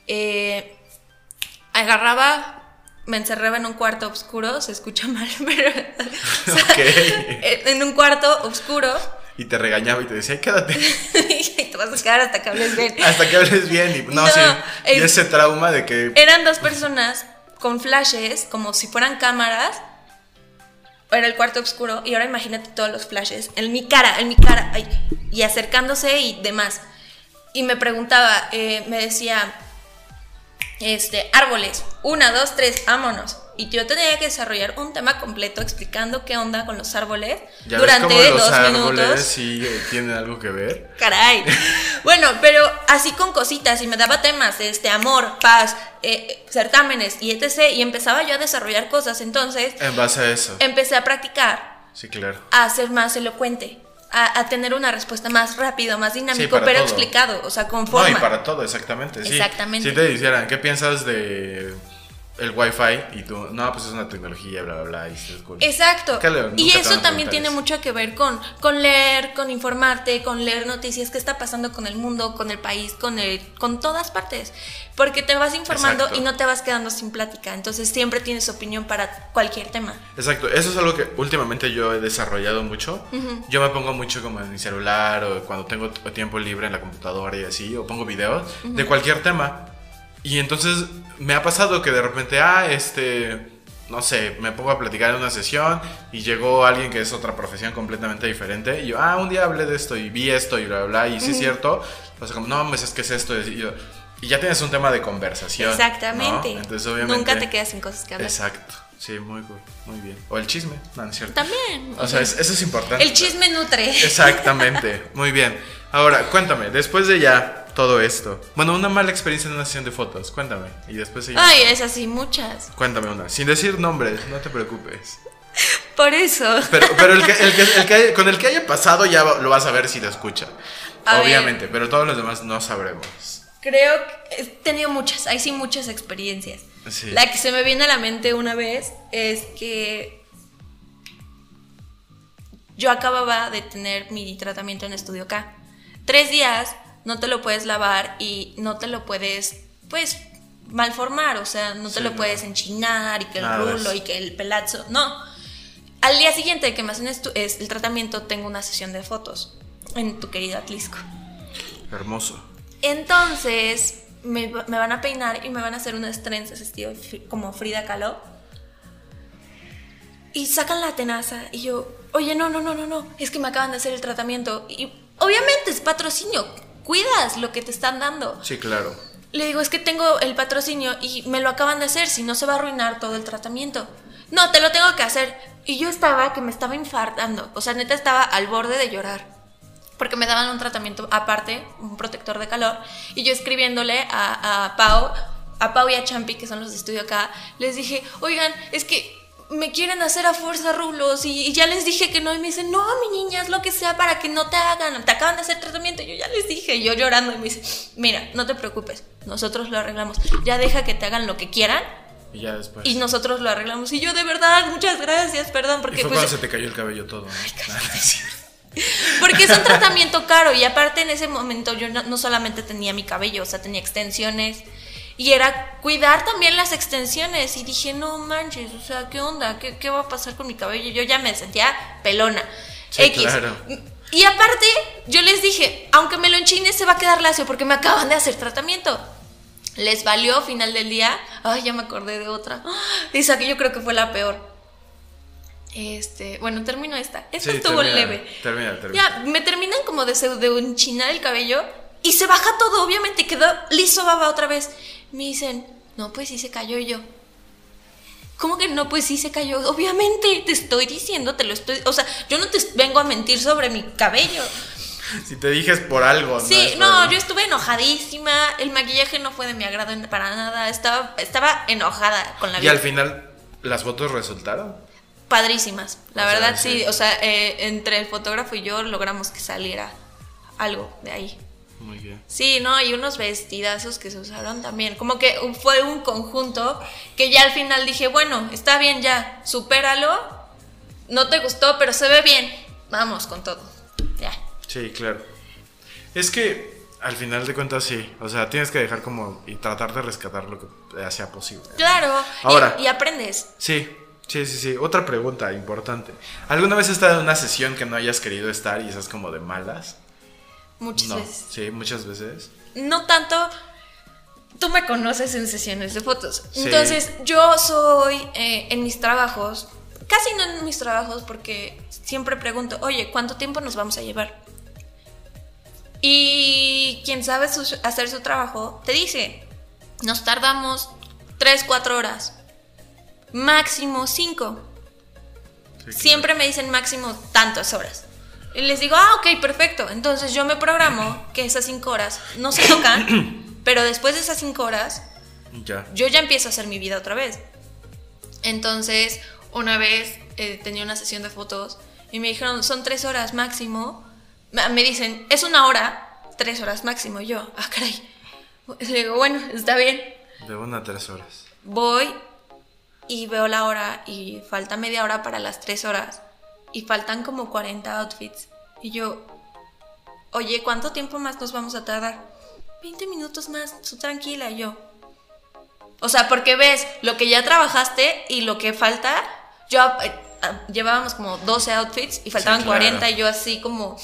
Eh, agarraba, me encerraba en un cuarto oscuro, se escucha mal, pero... o sea, Ok. En un cuarto oscuro Y te regañaba y te decía, "Ay, quédate. y te vas a quedar hasta que hables bien. Hasta que hables bien. Y no, No, sí. Y es- ese trauma de que. Eran dos personas con flashes, como si fueran cámaras. Era el cuarto oscuro. Y ahora imagínate todos los flashes. En mi cara, en mi cara. ay, y acercándose y demás. Y me preguntaba, eh, me decía, este, árboles. Una, dos, tres, vámonos. Y yo tenía que desarrollar un tema completo explicando qué onda con los árboles Ya durante ves cómo los dos árboles minutos. sí eh, tienen algo que ver. Caray. Bueno, pero así con cositas y me daba temas, este, amor, paz, eh, certámenes y etc. Y empezaba yo a desarrollar cosas. Entonces En base a eso. empecé a practicar, Sí, claro. a ser más elocuente, a, a tener una respuesta más rápido, más dinámico, para pero todo. explicado, o sea, con No, forma. y para todo, exactamente. Sí. Exactamente. Si te dijeran, ¿qué piensas de el Wi-Fi? Y tú, no, pues es una tecnología, bla, bla, bla. Y cool. Exacto. ¿Qué le- Y eso también tiene eso? mucho que ver con, con leer, con informarte, con leer noticias, qué está pasando con el mundo, con el país, con el, con todas partes. Porque te vas informando Exacto. y no te vas quedando sin plática. Entonces siempre tienes opinión para cualquier tema. Exacto, eso es algo que últimamente yo he desarrollado mucho. Yo me pongo mucho como en mi celular o cuando tengo tiempo libre en la computadora y así, o pongo videos de cualquier tema. Y entonces me ha pasado que de repente, ah, este, no sé, me pongo a platicar en una sesión y llegó alguien que es otra profesión completamente diferente y yo, ah, un día hablé de esto y vi esto y bla, bla, bla, y sí es cierto. O sea, como, no, pues es que es esto. Y, yo- y ya tienes un tema de conversación. ¿no? Exactamente. Entonces, obviamente. Nunca te quedas sin cosas que hablar. Exacto. Sí, muy cool, muy bien. O el chisme, no, no es cierto. También. O sea, es- eso es importante. el chisme nutre. Exactamente, muy bien. Ahora, cuéntame, después de ya todo esto, bueno, una mala experiencia en una sesión de fotos, cuéntame. Y después seguimos. Ay, es así, muchas. Cuéntame una, sin decir nombres, no te preocupes. Por eso. Pero, pero el que, el que- el que haya- con el que haya pasado ya lo vas a ver si lo escucha. A ver. Obviamente, pero todos los demás no sabremos. Creo que he tenido muchas, hay sí muchas experiencias. Sí. La que se me viene a la mente una vez es que yo acababa de tener mi tratamiento en Estudio K. Tres días no te lo puedes lavar y no te lo puedes, pues, malformar, o sea, no te Sí, lo no. puedes enchinar y que el Nada, rulo es- y que el pelazo, no. Al día siguiente que me hacen es- el tratamiento tengo una sesión de fotos en tu querido Atlisco. Hermoso. Entonces me, me van a peinar y me van a hacer unas trenzas estilo como Frida Kahlo. Y sacan la tenaza y yo, oye, no, no, no, no, no, es que me acaban de hacer el tratamiento. Y obviamente es patrocinio, cuidas lo que te están dando. Sí, claro. Le digo, es que tengo el patrocinio y me lo acaban de hacer, si no se va a arruinar todo el tratamiento. No, te lo tengo que hacer. Y yo estaba que me estaba infartando, o sea, neta estaba al borde de llorar. Porque me daban un tratamiento aparte, un protector de calor, y yo escribiéndole a, a Pau, a Pau y a Champi, que son los de estudio acá, les dije, oigan, es que me quieren hacer a fuerza rulos y, y ya les dije que no, y me dicen, no, mi niña, es lo que sea para que no te hagan, te acaban de hacer tratamiento, y yo ya les dije, y yo llorando, y me dice, mira, no te preocupes, nosotros lo arreglamos, ya deja que te hagan lo que quieran, Y ya después. y nosotros lo arreglamos, y yo de verdad, muchas gracias, perdón, Y porque fue pues, cuando se te cayó el cabello todo. ¿no? Cierto. porque es un tratamiento caro y aparte en ese momento yo no, no solamente tenía mi cabello, o sea, tenía extensiones y era cuidar también las extensiones y dije, no manches, o sea, ¿qué onda? ¿Qué, qué va a pasar con mi cabello? Yo ya me sentía pelona. Sí, X. claro. Y aparte, yo les dije, aunque me lo enchine, se va a quedar lacio porque me acaban de hacer tratamiento. Les valió final del día. Ay, ya me acordé de otra. Esa que yo creo que fue la peor. Este, bueno, termino esta. Esta Sí, estuvo termina, leve. termina, termina. Ya, me terminan como de, pseudo- de enchinar el cabello y se baja todo, obviamente, quedó liso baba otra vez. Me dicen, no, pues sí se cayó y yo. ¿Cómo que no? Pues sí se cayó. Obviamente, te estoy diciendo, te lo estoy. O sea, yo no te vengo a mentir sobre mi cabello. Si te dije es por algo. Sí, no, yo estuve enojadísima. El maquillaje no fue de mi agrado para nada. Estaba, estaba enojada con la Y vida. al final, ¿las fotos resultaron? Padrísimas. La O sea, verdad, sí. sí. O sea, eh, entre el fotógrafo y yo logramos que saliera algo de ahí. Muy bien. Sí, no, y unos vestidazos que se usaron también. Como que fue un conjunto que ya al final dije, bueno, está bien ya, supéralo. No te gustó, pero se ve bien. Vamos con todo. Ya. Sí, claro. Es que al final de cuentas sí. O sea, tienes que dejar como y tratar de rescatar lo que sea posible. Claro. y- Ahora. Y, aprendes. Sí, sí, sí, sí. Otra pregunta importante. ¿Alguna vez has estado en una sesión que no hayas querido estar y estás como de malas? Muchas no. veces. Sí, muchas veces. No tanto. Tú me conoces en sesiones de fotos. Sí. Entonces, yo soy eh, en mis trabajos, casi no en mis trabajos, porque siempre pregunto, oye, ¿cuánto tiempo nos vamos a llevar? Y quien sabe su- hacer su trabajo te dice, nos tardamos 3, 4 horas, máximo 5. Sí, claro. Siempre me dicen máximo tantas horas. Y les digo, ah, ok, perfecto. Entonces yo me programo que esas 5 horas no se tocan, pero después de esas 5 horas Ya. yo ya empiezo a hacer mi vida otra vez. Entonces, una vez eh, tenía una sesión de fotos y me dijeron, son tres horas máximo. Me me dicen, es una hora, tres horas máximo. Y yo, ah, caray. Le digo, bueno, está bien. De una a tres horas. Voy y veo la hora y falta media hora para las tres horas. Y faltan como 40 outfits. Y yo, oye, ¿cuánto tiempo más nos vamos a tardar? 20 minutos más, tú tranquila, y yo. O sea, porque ves lo que ya trabajaste y lo que falta. Yo eh, ah, llevábamos como 12 outfits y faltaban claro. 40 y yo así como,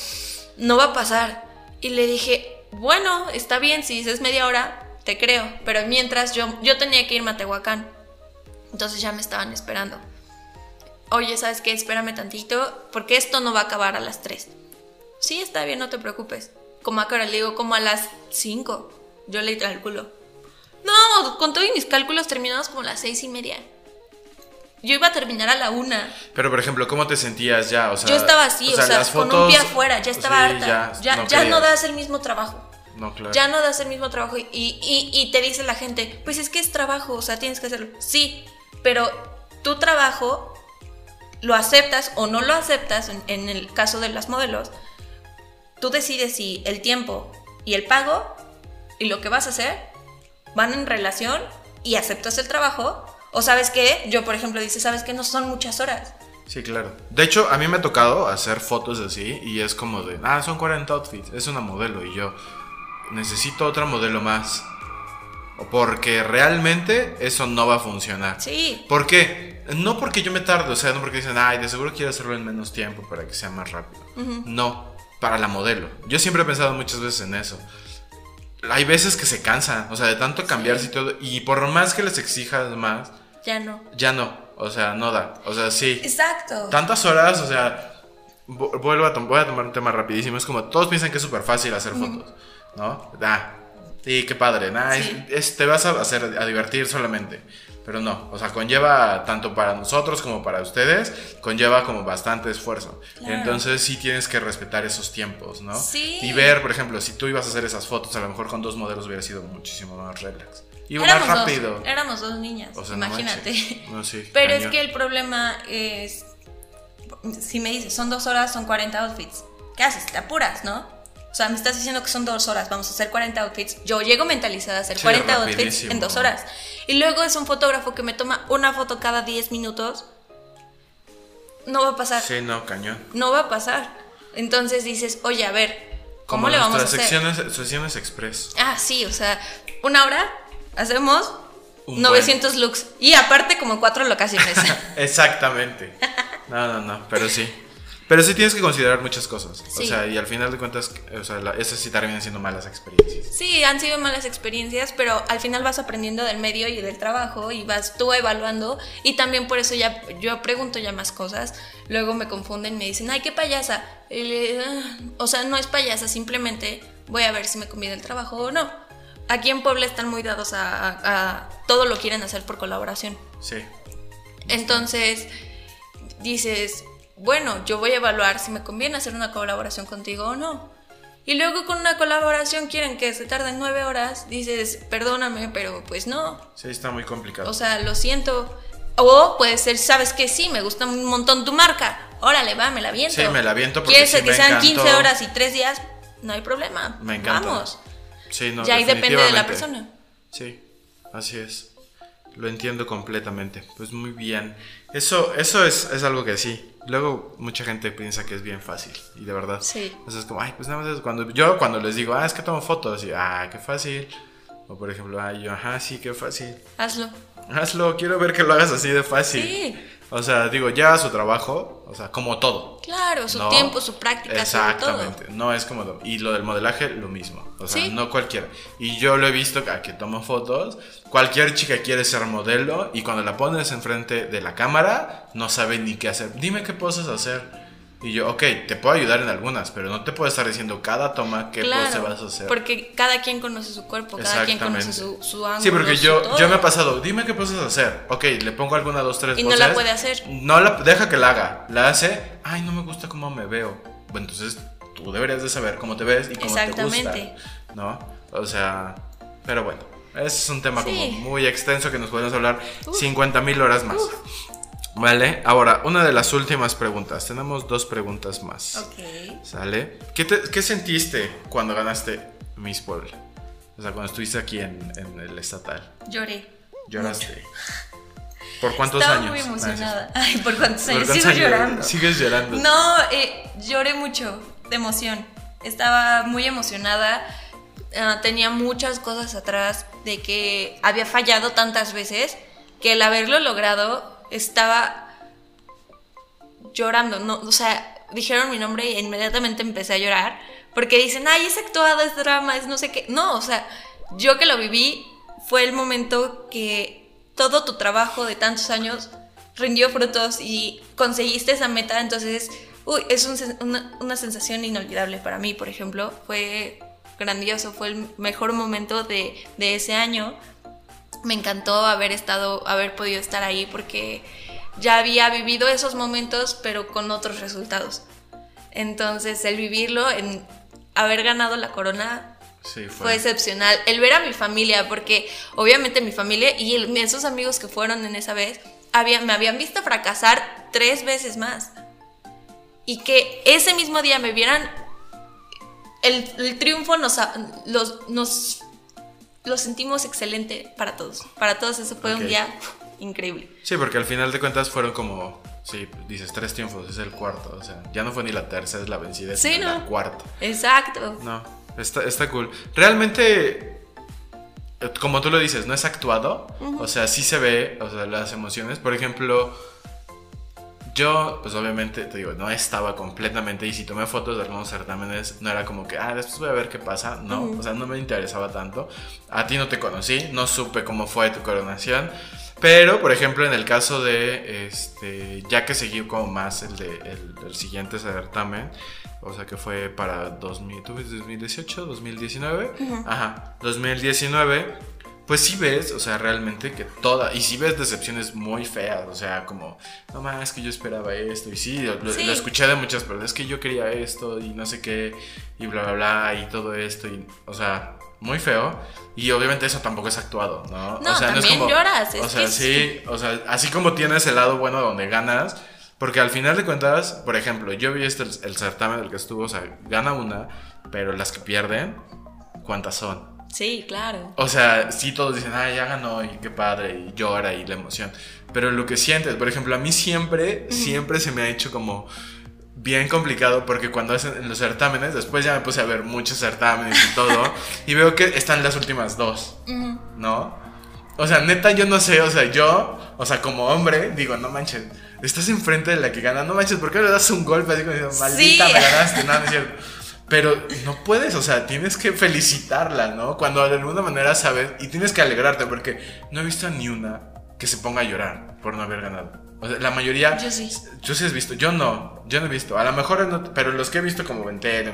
no va a pasar. Y le dije, bueno, está bien, si dices media hora, te creo. Pero mientras yo, yo tenía que irme a Tehuacán. Entonces ya me estaban esperando. Oye, ¿sabes qué? Espérame tantito, porque esto no va a acabar a las 3. Sí, está bien, no te preocupes. Como a qué hora le digo, como a las 5. Yo le calculo. No, con todos mis cálculos terminamos como a las seis y media. Yo iba a terminar a la una. Pero, por ejemplo, ¿cómo te sentías ya? O sea, Yo estaba así, o sea, las con un fotos- pie afuera, ya estaba sí, harta. Ya, Ya, no ya no das el mismo trabajo. No, claro. Ya no das el mismo trabajo y, y- y te dice la gente, pues es que es trabajo, o sea, tienes que hacerlo. Sí, pero tu trabajo lo aceptas o no lo aceptas, en, en el caso de las modelos, tú decides si el tiempo y el pago y lo que vas a hacer van en relación y aceptas el trabajo. O sabes que, yo por ejemplo dice, sabes que no son muchas horas. Sí, claro. De hecho, a mí me ha tocado hacer fotos así y es como de, ah, son 40 outfits, es una modelo y yo necesito otra modelo más. Porque realmente eso no va a funcionar. Sí. ¿Por qué? No porque yo me tarde, o sea, no porque dicen, ay, de seguro quiero hacerlo en menos tiempo para que sea más rápido. No, para la modelo. Yo siempre he pensado muchas veces en eso. Hay veces que se cansan, o sea, de tanto cambiarse y todo. Y por más que les exijas más, Ya no. ya no. O sea, no da. O sea, sí. Exacto. Tantas horas, o sea, vu- vuelvo a, voy a tomar un tema rapidísimo. Es como todos piensan que es súper fácil hacer fotos, ¿no? Ah, sí, qué padre. Nah, es- Sí. es- te vas a hacer a divertir solamente. Pero no, o sea, conlleva tanto para nosotros como para ustedes, conlleva como bastante esfuerzo. Claro. Entonces sí tienes que respetar esos tiempos, ¿no? Sí. Y ver, por ejemplo, si tú ibas a hacer esas fotos, a lo mejor con dos modelos hubiera sido muchísimo más relax. Y más rápido. Dos, éramos dos niñas, O sea, no imagínate. No, sí, Pero es que el problema es, si me dices, son dos horas, son 40 outfits. ¿Qué haces? Te apuras, ¿no? O sea, me estás diciendo que son dos horas, vamos a hacer 40 outfits. Yo llego mentalizada a hacer Sí, 40 outfits en dos horas. Y luego es un fotógrafo que me toma una foto cada 10 minutos. No va a pasar. Sí, no, cañón. No va a pasar. Entonces dices, oye, a ver, ¿cómo Como le vamos a hacer? secciones, secciones express. Ah, sí, o sea, una hora hacemos Un 900 looks. Y aparte como cuatro locaciones. Exactamente. No, no, no, pero sí. Pero sí tienes que considerar muchas cosas. O sea, y al final de cuentas, o sea, la- esas sí terminan siendo malas experiencias. Sí, han sido malas experiencias, pero al final vas aprendiendo del medio y del trabajo y vas tú evaluando y también por eso ya yo pregunto ya más cosas. Luego me confunden, me dicen, ay, qué payasa. Y le- ah, o sea, no es payasa, simplemente voy a ver si me conviene el trabajo o no. Aquí en Puebla están muy dados a, a- a- todo lo quieren hacer por colaboración. Sí. Entonces dices, bueno, yo voy a evaluar si me conviene hacer una colaboración contigo o no. Y luego con una colaboración quieren que se tarden nueve horas, dices, perdóname, pero pues no. Sí, está muy complicado. O sea, lo siento. O puede ser, sabes que sí, me gusta un montón tu marca. Órale, va, me la viento. Sí, me la aviento porque ¿Quieres sí que me sean encantó. 15 horas y 3 días? No hay problema. Me encanta. Vamos. sí, no, ya ahí depende de la persona. Sí, así es. Lo entiendo completamente. Pues muy bien. Eso, eso es, es algo que sí. Luego mucha gente piensa que es bien fácil. Y de verdad. Sí. Es como, ay, pues nada más es cuando. Yo cuando les digo, ah, es que tomo fotos. Y, ah, qué fácil. O por ejemplo, ah, yo, ajá, sí, qué fácil. Hazlo. Hazlo, quiero ver que lo hagas así de fácil. Sí. O sea, digo, ya su trabajo, o sea, como todo. Claro, su ¿no? tiempo, su práctica, todo. Exactamente. No es como. Y lo del modelaje, lo mismo. O sea, Sí. no cualquiera. Y yo lo he visto a que tomo fotos. Cualquier chica quiere ser modelo y cuando la pones enfrente de la cámara, no sabe ni qué hacer. Dime qué poses hacer. Y yo, ok, te puedo ayudar en algunas, pero no te puedo estar diciendo cada toma qué pose vas a hacer. Porque cada quien conoce su cuerpo, cada quien conoce su, su ángulo. Sí, porque yo, todo. yo me ha pasado, dime qué poses hacer. Ok, le pongo alguna, dos, tres Y no poses. la puede hacer. No la deja que la haga. La hace, ay, no me gusta cómo me veo. Bueno, entonces tú deberías de saber cómo te ves y cómo te Exactamente. gusta. ¿No? O sea, pero bueno, ese es un tema Sí. como muy extenso que nos podemos hablar 50 mil horas más. Vale, ahora, una de las últimas preguntas. Tenemos dos preguntas más. Ok. ¿Sale? ¿Qué, te- qué sentiste cuando ganaste Miss Puebla? O sea, cuando estuviste aquí en, en el estatal. Lloré. ¿Lloraste? ¿Por cuántos Estaba años? muy Ah, sí. emocionada. Ay, ¿por cuántos ¿Por años? cuántos Sigo llorando. Sigues llorando. No, eh, lloré mucho de emoción. Estaba muy emocionada. Ah, tenía muchas cosas atrás de que había fallado tantas veces que el haberlo logrado estaba llorando. No, o sea, dijeron mi nombre y inmediatamente empecé a llorar porque dicen, ay, es actuado, es drama, es no sé qué. No, o sea, yo que lo viví fue el momento que todo tu trabajo de tantos años rindió frutos y conseguiste esa meta, entonces, uy, es una, una sensación inolvidable para mí, por ejemplo, fue grandioso, fue el mejor momento de, de ese año. Me encantó haber estado, haber podido estar ahí porque ya había vivido esos momentos, pero con otros resultados. Entonces, el vivirlo, en haber ganado la corona, Sí, fue. fue excepcional. El ver a mi familia, porque obviamente mi familia y el- esos amigos que fueron en esa vez había- me habían visto fracasar tres veces más. Y que ese mismo día me vieran, el, el triunfo nos, los, nos lo sentimos excelente para todos. Para todos eso fue un día increíble. Sí, porque al final de cuentas fueron como, sí, dices tres triunfos, es el cuarto, o sea, ya no fue ni la tercera, es la vencida, es Sí, la ¿no? cuarta. Exacto. No, está, está cool. Realmente, como tú lo dices, no es actuado, o sea, sí se ve, o sea, las emociones. Por ejemplo, yo, pues obviamente, te digo, no estaba completamente, y si tomé fotos de algunos certámenes, no era como que, ah, después voy a ver qué pasa, no, o sea, no me interesaba tanto. A ti no te conocí, no supe cómo fue tu coronación. Pero, por ejemplo, en el caso de, este, ya que seguí como más el, de, el, el siguiente certamen, o sea que fue para 2000, ¿tú ves 2018, 2019? Ajá, 2019. Pues sí ves, o sea, realmente que toda, y sí ves decepciones muy feas, o sea, como, no más, es que yo esperaba esto, y sí, lo, Sí. lo escuché de muchas personas, es que yo quería esto, y no sé qué, y bla, bla, bla, y todo esto, y, o sea, muy feo, y obviamente eso tampoco es actuado, ¿no? No, o sea, también lloras, O es sea, que es- sí, o sea, así como tienes el lado bueno donde ganas, porque al final de cuentas, por ejemplo, yo vi este, el certamen del que estuvo, o sea, gana una, pero las que pierden, ¿cuántas son? Sí, claro. O sea, sí todos dicen, ah, ya ganó y qué padre, y llora y la emoción. Pero lo que sientes, por ejemplo, a mí siempre, siempre se me ha hecho como bien complicado porque cuando hacen en los certámenes, después ya me puse a ver muchos certámenes y todo, y veo que están las últimas dos. ¿no? O sea, neta, yo no sé, o sea, yo, o sea, como hombre, digo, no manches, estás enfrente de la que gana, no manches, ¿por qué le das un golpe así como diciendo, maldita, Sí. me ganaste? No, no es cierto. Pero no puedes, o sea, tienes que felicitarla, ¿no? Cuando de alguna manera sabes, y tienes que alegrarte, porque no he visto ni una que se ponga a llorar por no haber ganado. O sea, la mayoría. Yo sí. Tú sí has visto, yo no, yo no he visto. A lo mejor, no- pero los que he visto como Venteno,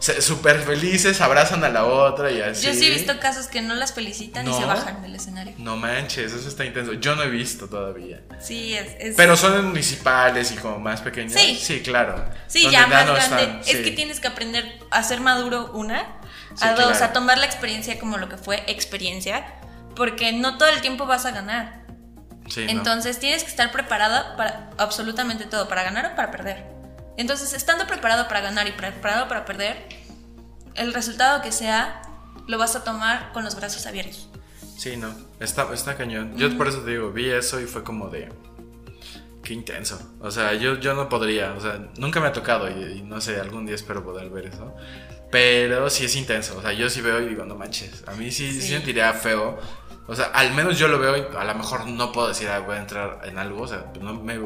súper felices, abrazan a la otra y así. Yo sí he visto casos que no las felicitan y se bajan del escenario. No manches, eso está intenso. Yo no he visto todavía. Sí, es. es- Pero son en municipales y como más pequeñas. Sí. Sí, claro. Sí, ya más no grande. están, Es sí. que tienes que aprender a ser maduro, una. Sí, a dos, claro. a tomar la experiencia como lo que fue experiencia. Porque no todo el tiempo vas a ganar. Sí, ¿no? Entonces tienes que estar preparado para absolutamente todo, para ganar o para perder. Entonces, estando preparado para ganar y preparado para perder, el resultado que sea, lo vas a tomar con los brazos abiertos. Sí, no. Está, está cañón. Yo por eso te digo, vi eso y fue como de. Qué intenso. O sea, yo, yo no podría. O sea, nunca me ha tocado y, y no sé, algún día espero poder ver eso. Pero sí es intenso. O sea, yo sí veo y digo, no manches. A mí sí Sí. sentiría feo. O sea, al menos yo lo veo y a lo mejor no puedo decir, ah, voy a entrar en algo. O sea, no me.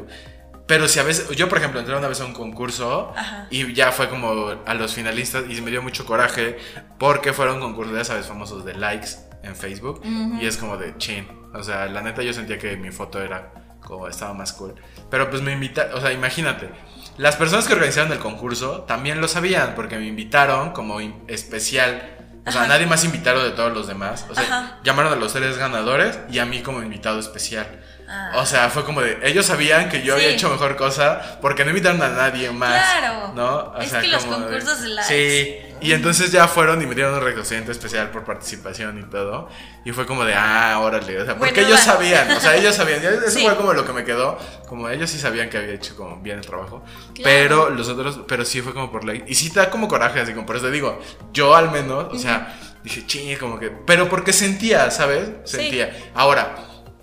Pero si a veces, yo por ejemplo entré una vez a un concurso Ajá. y ya fue como a los finalistas y me dio mucho coraje porque fueron concursos, ya sabes, famosos de likes en Facebook y es como de chin. O sea, la neta yo sentía que mi foto era como estaba más cool. Pero pues me invitaron, o sea, imagínate, las personas que organizaron el concurso también lo sabían porque me invitaron como especial. O sea, Ajá. nadie más invitado de todos los demás. O sea, Ajá. llamaron a los tres ganadores y a mí como invitado especial. Ah. O sea, fue como de. Ellos sabían que yo había Sí. hecho mejor cosa porque no invitaron a nadie más. Claro. ¿No? O Es sea, que los como concursos de likes. Sí. Y entonces ya fueron y me dieron un reconocimiento especial por participación y todo. Y fue como de, ah, órale. O sea, porque Bueno, ellos sabían. O sea, ellos sabían. Eso Sí. fue como lo que me quedó. Como ellos sí sabían que había hecho como bien el trabajo. Claro. Pero los otros, pero sí fue como por ley. Y sí te da como coraje, así como por eso digo, yo al menos, o sea, dije, chingue, como que. Pero porque sentía, ¿sabes? Sí. Sentía. Ahora,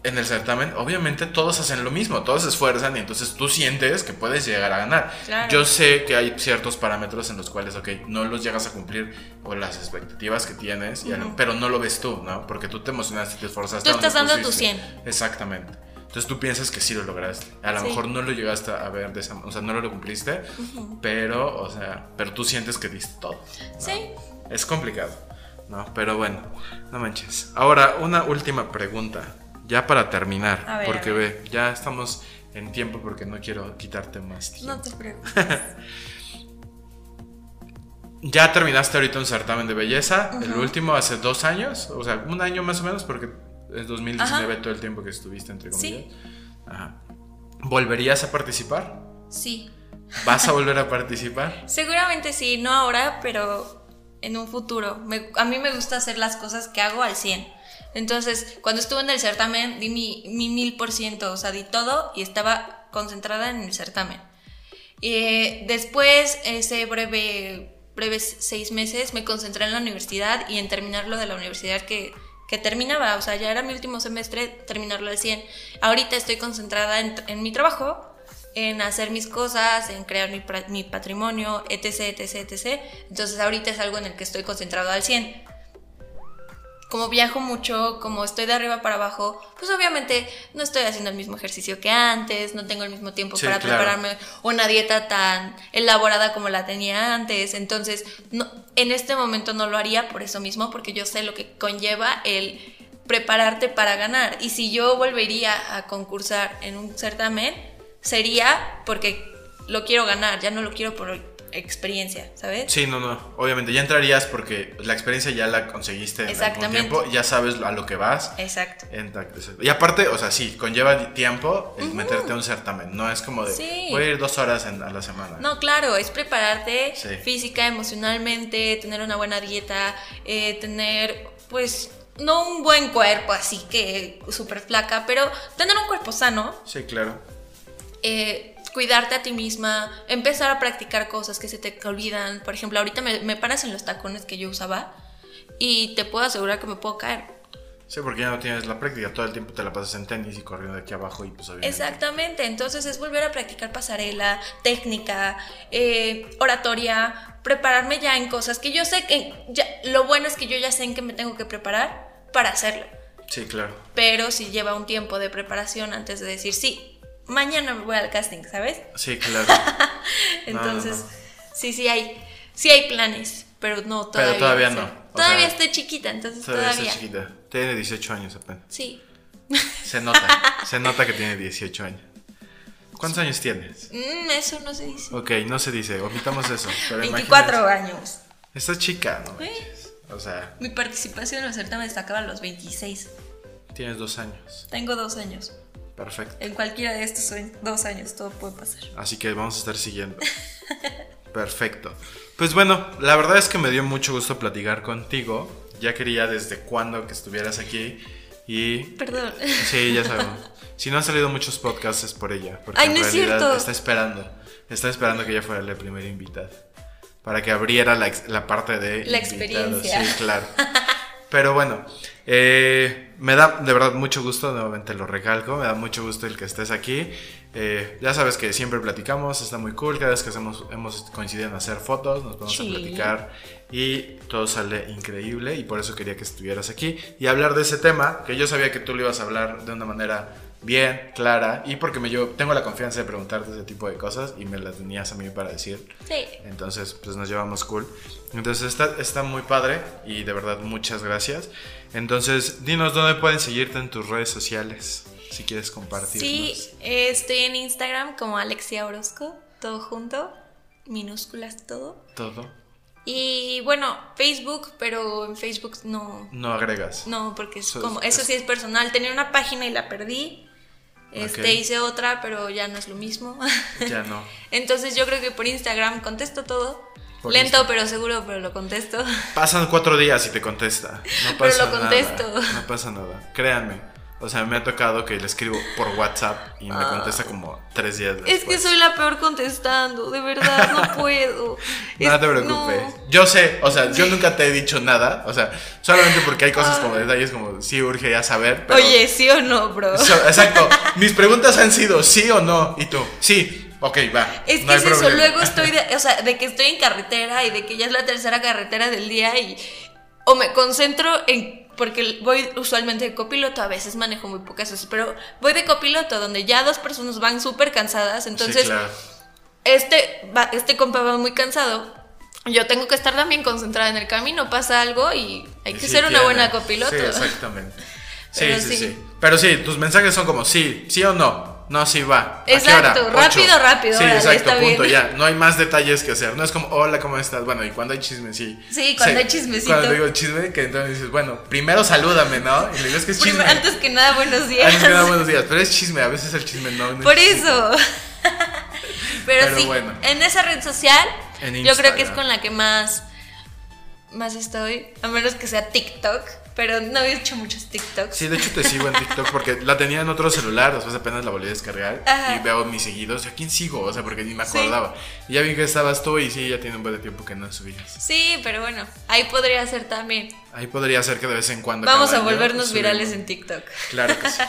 en el certamen, obviamente todos hacen lo mismo, todos se esfuerzan y entonces tú sientes que puedes llegar a ganar. Claro. Yo sé que hay ciertos parámetros en los cuales, ok, no los llegas a cumplir o las expectativas que tienes, a lo- pero no lo ves tú, ¿no? Porque tú te emocionaste y te esforzaste. Tú estás dando tu pusiste. 100. Exactamente. Entonces tú piensas que sí lo lograste. A lo Sí. mejor no lo llegaste a ver de esa O sea, no lo cumpliste, pero, o sea, pero tú sientes que diste todo. ¿no? Sí. Es complicado, ¿no? Pero bueno, no manches. Ahora, una última pregunta, ya para terminar, ver, porque ve, ya estamos en tiempo porque no quiero quitarte más tiempo. No te preocupes. Ya terminaste ahorita un certamen de belleza, el último hace dos años, o sea, un año más o menos, porque es 2019 todo el tiempo que estuviste, entre comillas. Sí. Ajá. ¿Volverías a participar? Sí. ¿Vas a volver a participar? Seguramente sí, no ahora, pero en un futuro. Me- a mí me gusta hacer las cosas que hago al 100. Entonces, cuando estuve en el certamen, di mi, mi mil por ciento, o sea, di todo y estaba concentrada en el certamen. Eh, después, ese breve, breves seis meses, me concentré en la universidad y en terminar lo de la universidad que, que terminaba, o sea, ya era mi último semestre terminarlo al 100. Ahorita estoy concentrada en, en mi trabajo, en hacer mis cosas, en crear mi, mi patrimonio, etc, etc, etc. Entonces ahorita es algo en el que estoy concentrado al 100 como viajo mucho, como estoy de arriba para abajo, pues obviamente no estoy haciendo el mismo ejercicio que antes, no tengo el mismo tiempo Sí, para claro. prepararme una dieta tan elaborada como la tenía antes. Entonces, no, en este momento no lo haría por eso mismo, porque yo sé lo que conlleva el prepararte para ganar. Y si yo volvería a concursar en un certamen, sería porque lo quiero ganar, ya no lo quiero por experiencia, ¿sabes? Sí, no, no. Obviamente ya entrarías porque la experiencia ya la conseguiste en algún tiempo, ya sabes a lo que vas. Exacto. Y aparte, o sea, sí, conlleva tiempo el meterte a un certamen. No es como de Sí. voy a ir dos horas en- a la semana. No, claro, es prepararte Sí. física, emocionalmente, tener una buena dieta, eh, tener, pues, no un buen cuerpo, así que súper flaca, pero tener un cuerpo sano, Sí, claro. eh, cuidarte a ti misma, empezar a practicar cosas que se te olvidan. Por ejemplo, ahorita me, me paras en los tacones que yo usaba y te puedo asegurar que me puedo caer. Sí, porque ya no tienes la práctica. Todo el tiempo te la pasas en tenis y corriendo de aquí abajo y pues obviamente. Exactamente, entonces es volver a practicar pasarela, técnica, eh, oratoria, prepararme ya en cosas que yo sé que, ya, lo bueno es que yo ya sé en qué me tengo que preparar para hacerlo, Sí, claro. pero si lleva un tiempo de preparación antes de decir, sí, mañana me voy al casting, ¿sabes? Sí, claro. Entonces, no. sí, sí hay, sí hay planes, pero no todavía. Pero todavía no, Todavía sea, estoy chiquita, entonces Todavía todavía. está chiquita. Tiene 18 años apenas. Sí. Se nota. se nota que tiene 18 años. ¿Cuántos años tienes? Mm, eso no se dice. Ok, no se dice, omitamos eso. Pero 24 imagínate- años. Estás chica, ¿no? Manches. O sea, Mi participación en los certámenes acaba a los 26. tienes dos años. Tengo dos años. Perfecto. En cualquiera de estos dos años, todo puede pasar. Así que vamos a estar siguiendo. Perfecto. Pues bueno, la verdad es que me dio mucho gusto platicar contigo. Ya quería desde cuándo que estuvieras aquí. Y Perdón. sí, ya sabemos. Si no han salido muchos podcasts es por ella. Porque Ay, en no es realidad cierto. está esperando. Está esperando que ella fuera la primera invitada. Para que abriera la, parte de La invitados. experiencia. Sí, claro. Pero bueno, eh, me da de verdad mucho gusto, nuevamente lo recalco, me da mucho gusto el que estés aquí. Eh, ya sabes que siempre platicamos, está muy cool, cada vez que hacemos, hemos coincidido en hacer fotos, nos vamos Sí. a platicar y todo sale increíble y por eso quería que estuvieras aquí y hablar de ese tema, que yo sabía que tú lo ibas a hablar de una manera bien, clara y porque me, yo tengo la confianza de preguntarte ese tipo de cosas y me las tenías a mí para decir. Sí. Entonces, pues nos llevamos cool. Entonces, está, está muy padre y de verdad muchas gracias. Entonces, dinos dónde pueden seguirte en tus redes sociales, si quieres compartirnos. Sí, eh, estoy en Instagram como Alexia Orozco, todo junto, minúsculas todo. Todo. Y bueno, Facebook, pero en Facebook no, No agregas. no, porque es como, eso es- sí es personal. Tenía una página y la perdí. Este, hice otra, pero ya no es lo mismo. Ya no. Entonces yo creo que por Instagram contesto todo. Por Lento, pero seguro, pero lo contesto. Pasan cuatro días y te contesta. No Pero lo contesto. No pasa nada. Créanme. O sea, me ha tocado que le escribo por WhatsApp y me contesta como tres días después. Ah. Es que soy la peor contestando, de verdad, no puedo. No Es- te preocupes. no. Yo sé, o sea, yo nunca te he dicho nada. O sea, solamente porque hay cosas Ah. como detalles como sí urge ya saber. Pero Oye, ¿sí o no, bro? So- exacto. Mis preguntas han sido sí o no. Y tú, sí. Ok, va. Es que no es eso, luego estoy de, o sea, de que estoy en carretera y de que ya es la tercera carretera del día y o me concentro en porque voy usualmente de copiloto, a veces manejo muy pocas veces, pero voy de copiloto donde ya dos personas van súper cansadas, entonces sí, claro. este va- este compa va muy cansado. Yo tengo que estar también concentrada en el camino, pasa algo y hay que sí ser una tiene. buena copiloto. Sí, exactamente. Sí, sí, sí. sí, Pero sí, tus mensajes son como sí, sí o no. No, sí va. ¿A qué Exacto, rápido, Ocho. rápido, Sí, órale, exacto, está punto, bien. ya. No hay más detalles que hacer. No es como, hola, ¿cómo estás? Bueno, y cuando hay chisme, sí. Sí, cuando hay chismecito. Cuando digo chisme, que entonces dices, bueno, primero salúdame, ¿no? Y le digo, es que es chisme. Primero, antes que nada, buenos días. Antes que nada, buenos días. Pero es chisme, a veces el chisme no. no Por es eso. Pero, Pero sí, bueno. en esa red social, En yo creo que es con la que más, más estoy. A menos que sea TikTok. Pero no había hecho muchos TikToks. Sí, de hecho te sigo en TikTok porque la tenía en otro celular, después apenas la volví a descargar Ajá. y veo mis seguidos. ¿A quién sigo? O sea, porque ni me Sí. acordaba. Y ya vi que estabas tú y sí, ya tiene un buen tiempo que no subías. Sí, pero bueno, ahí podría ser también. Ahí podría ser que de vez en cuando. Vamos a volvernos virales en TikTok. Claro que sí.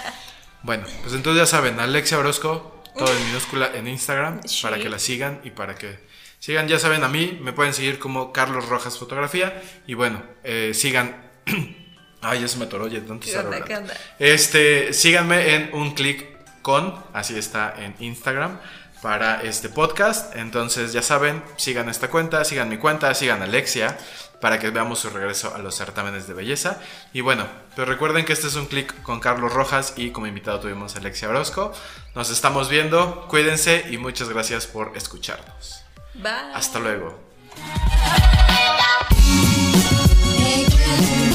Bueno, pues entonces ya saben, Alexia Orozco, todo en minúscula en Instagram, Sí. para que la sigan y para que sigan, ya saben, a mí me pueden seguir como Carlos Rojas Fotografía y bueno, eh, sigan... Ay, ya se me atoró, ya tanto ¿Qué estar onda, hablando. qué onda? Este, síganme en un clic con, así está en Instagram, para este podcast. Entonces, ya saben, sigan esta cuenta, sigan mi cuenta, sigan Alexia, para que veamos su regreso a los certámenes de belleza. Y bueno, pero recuerden que este es un clic con Carlos Rojas y como invitado tuvimos a Alexia Orozco. Nos estamos viendo, cuídense y muchas gracias por escucharnos. Bye. Hasta luego. Hey,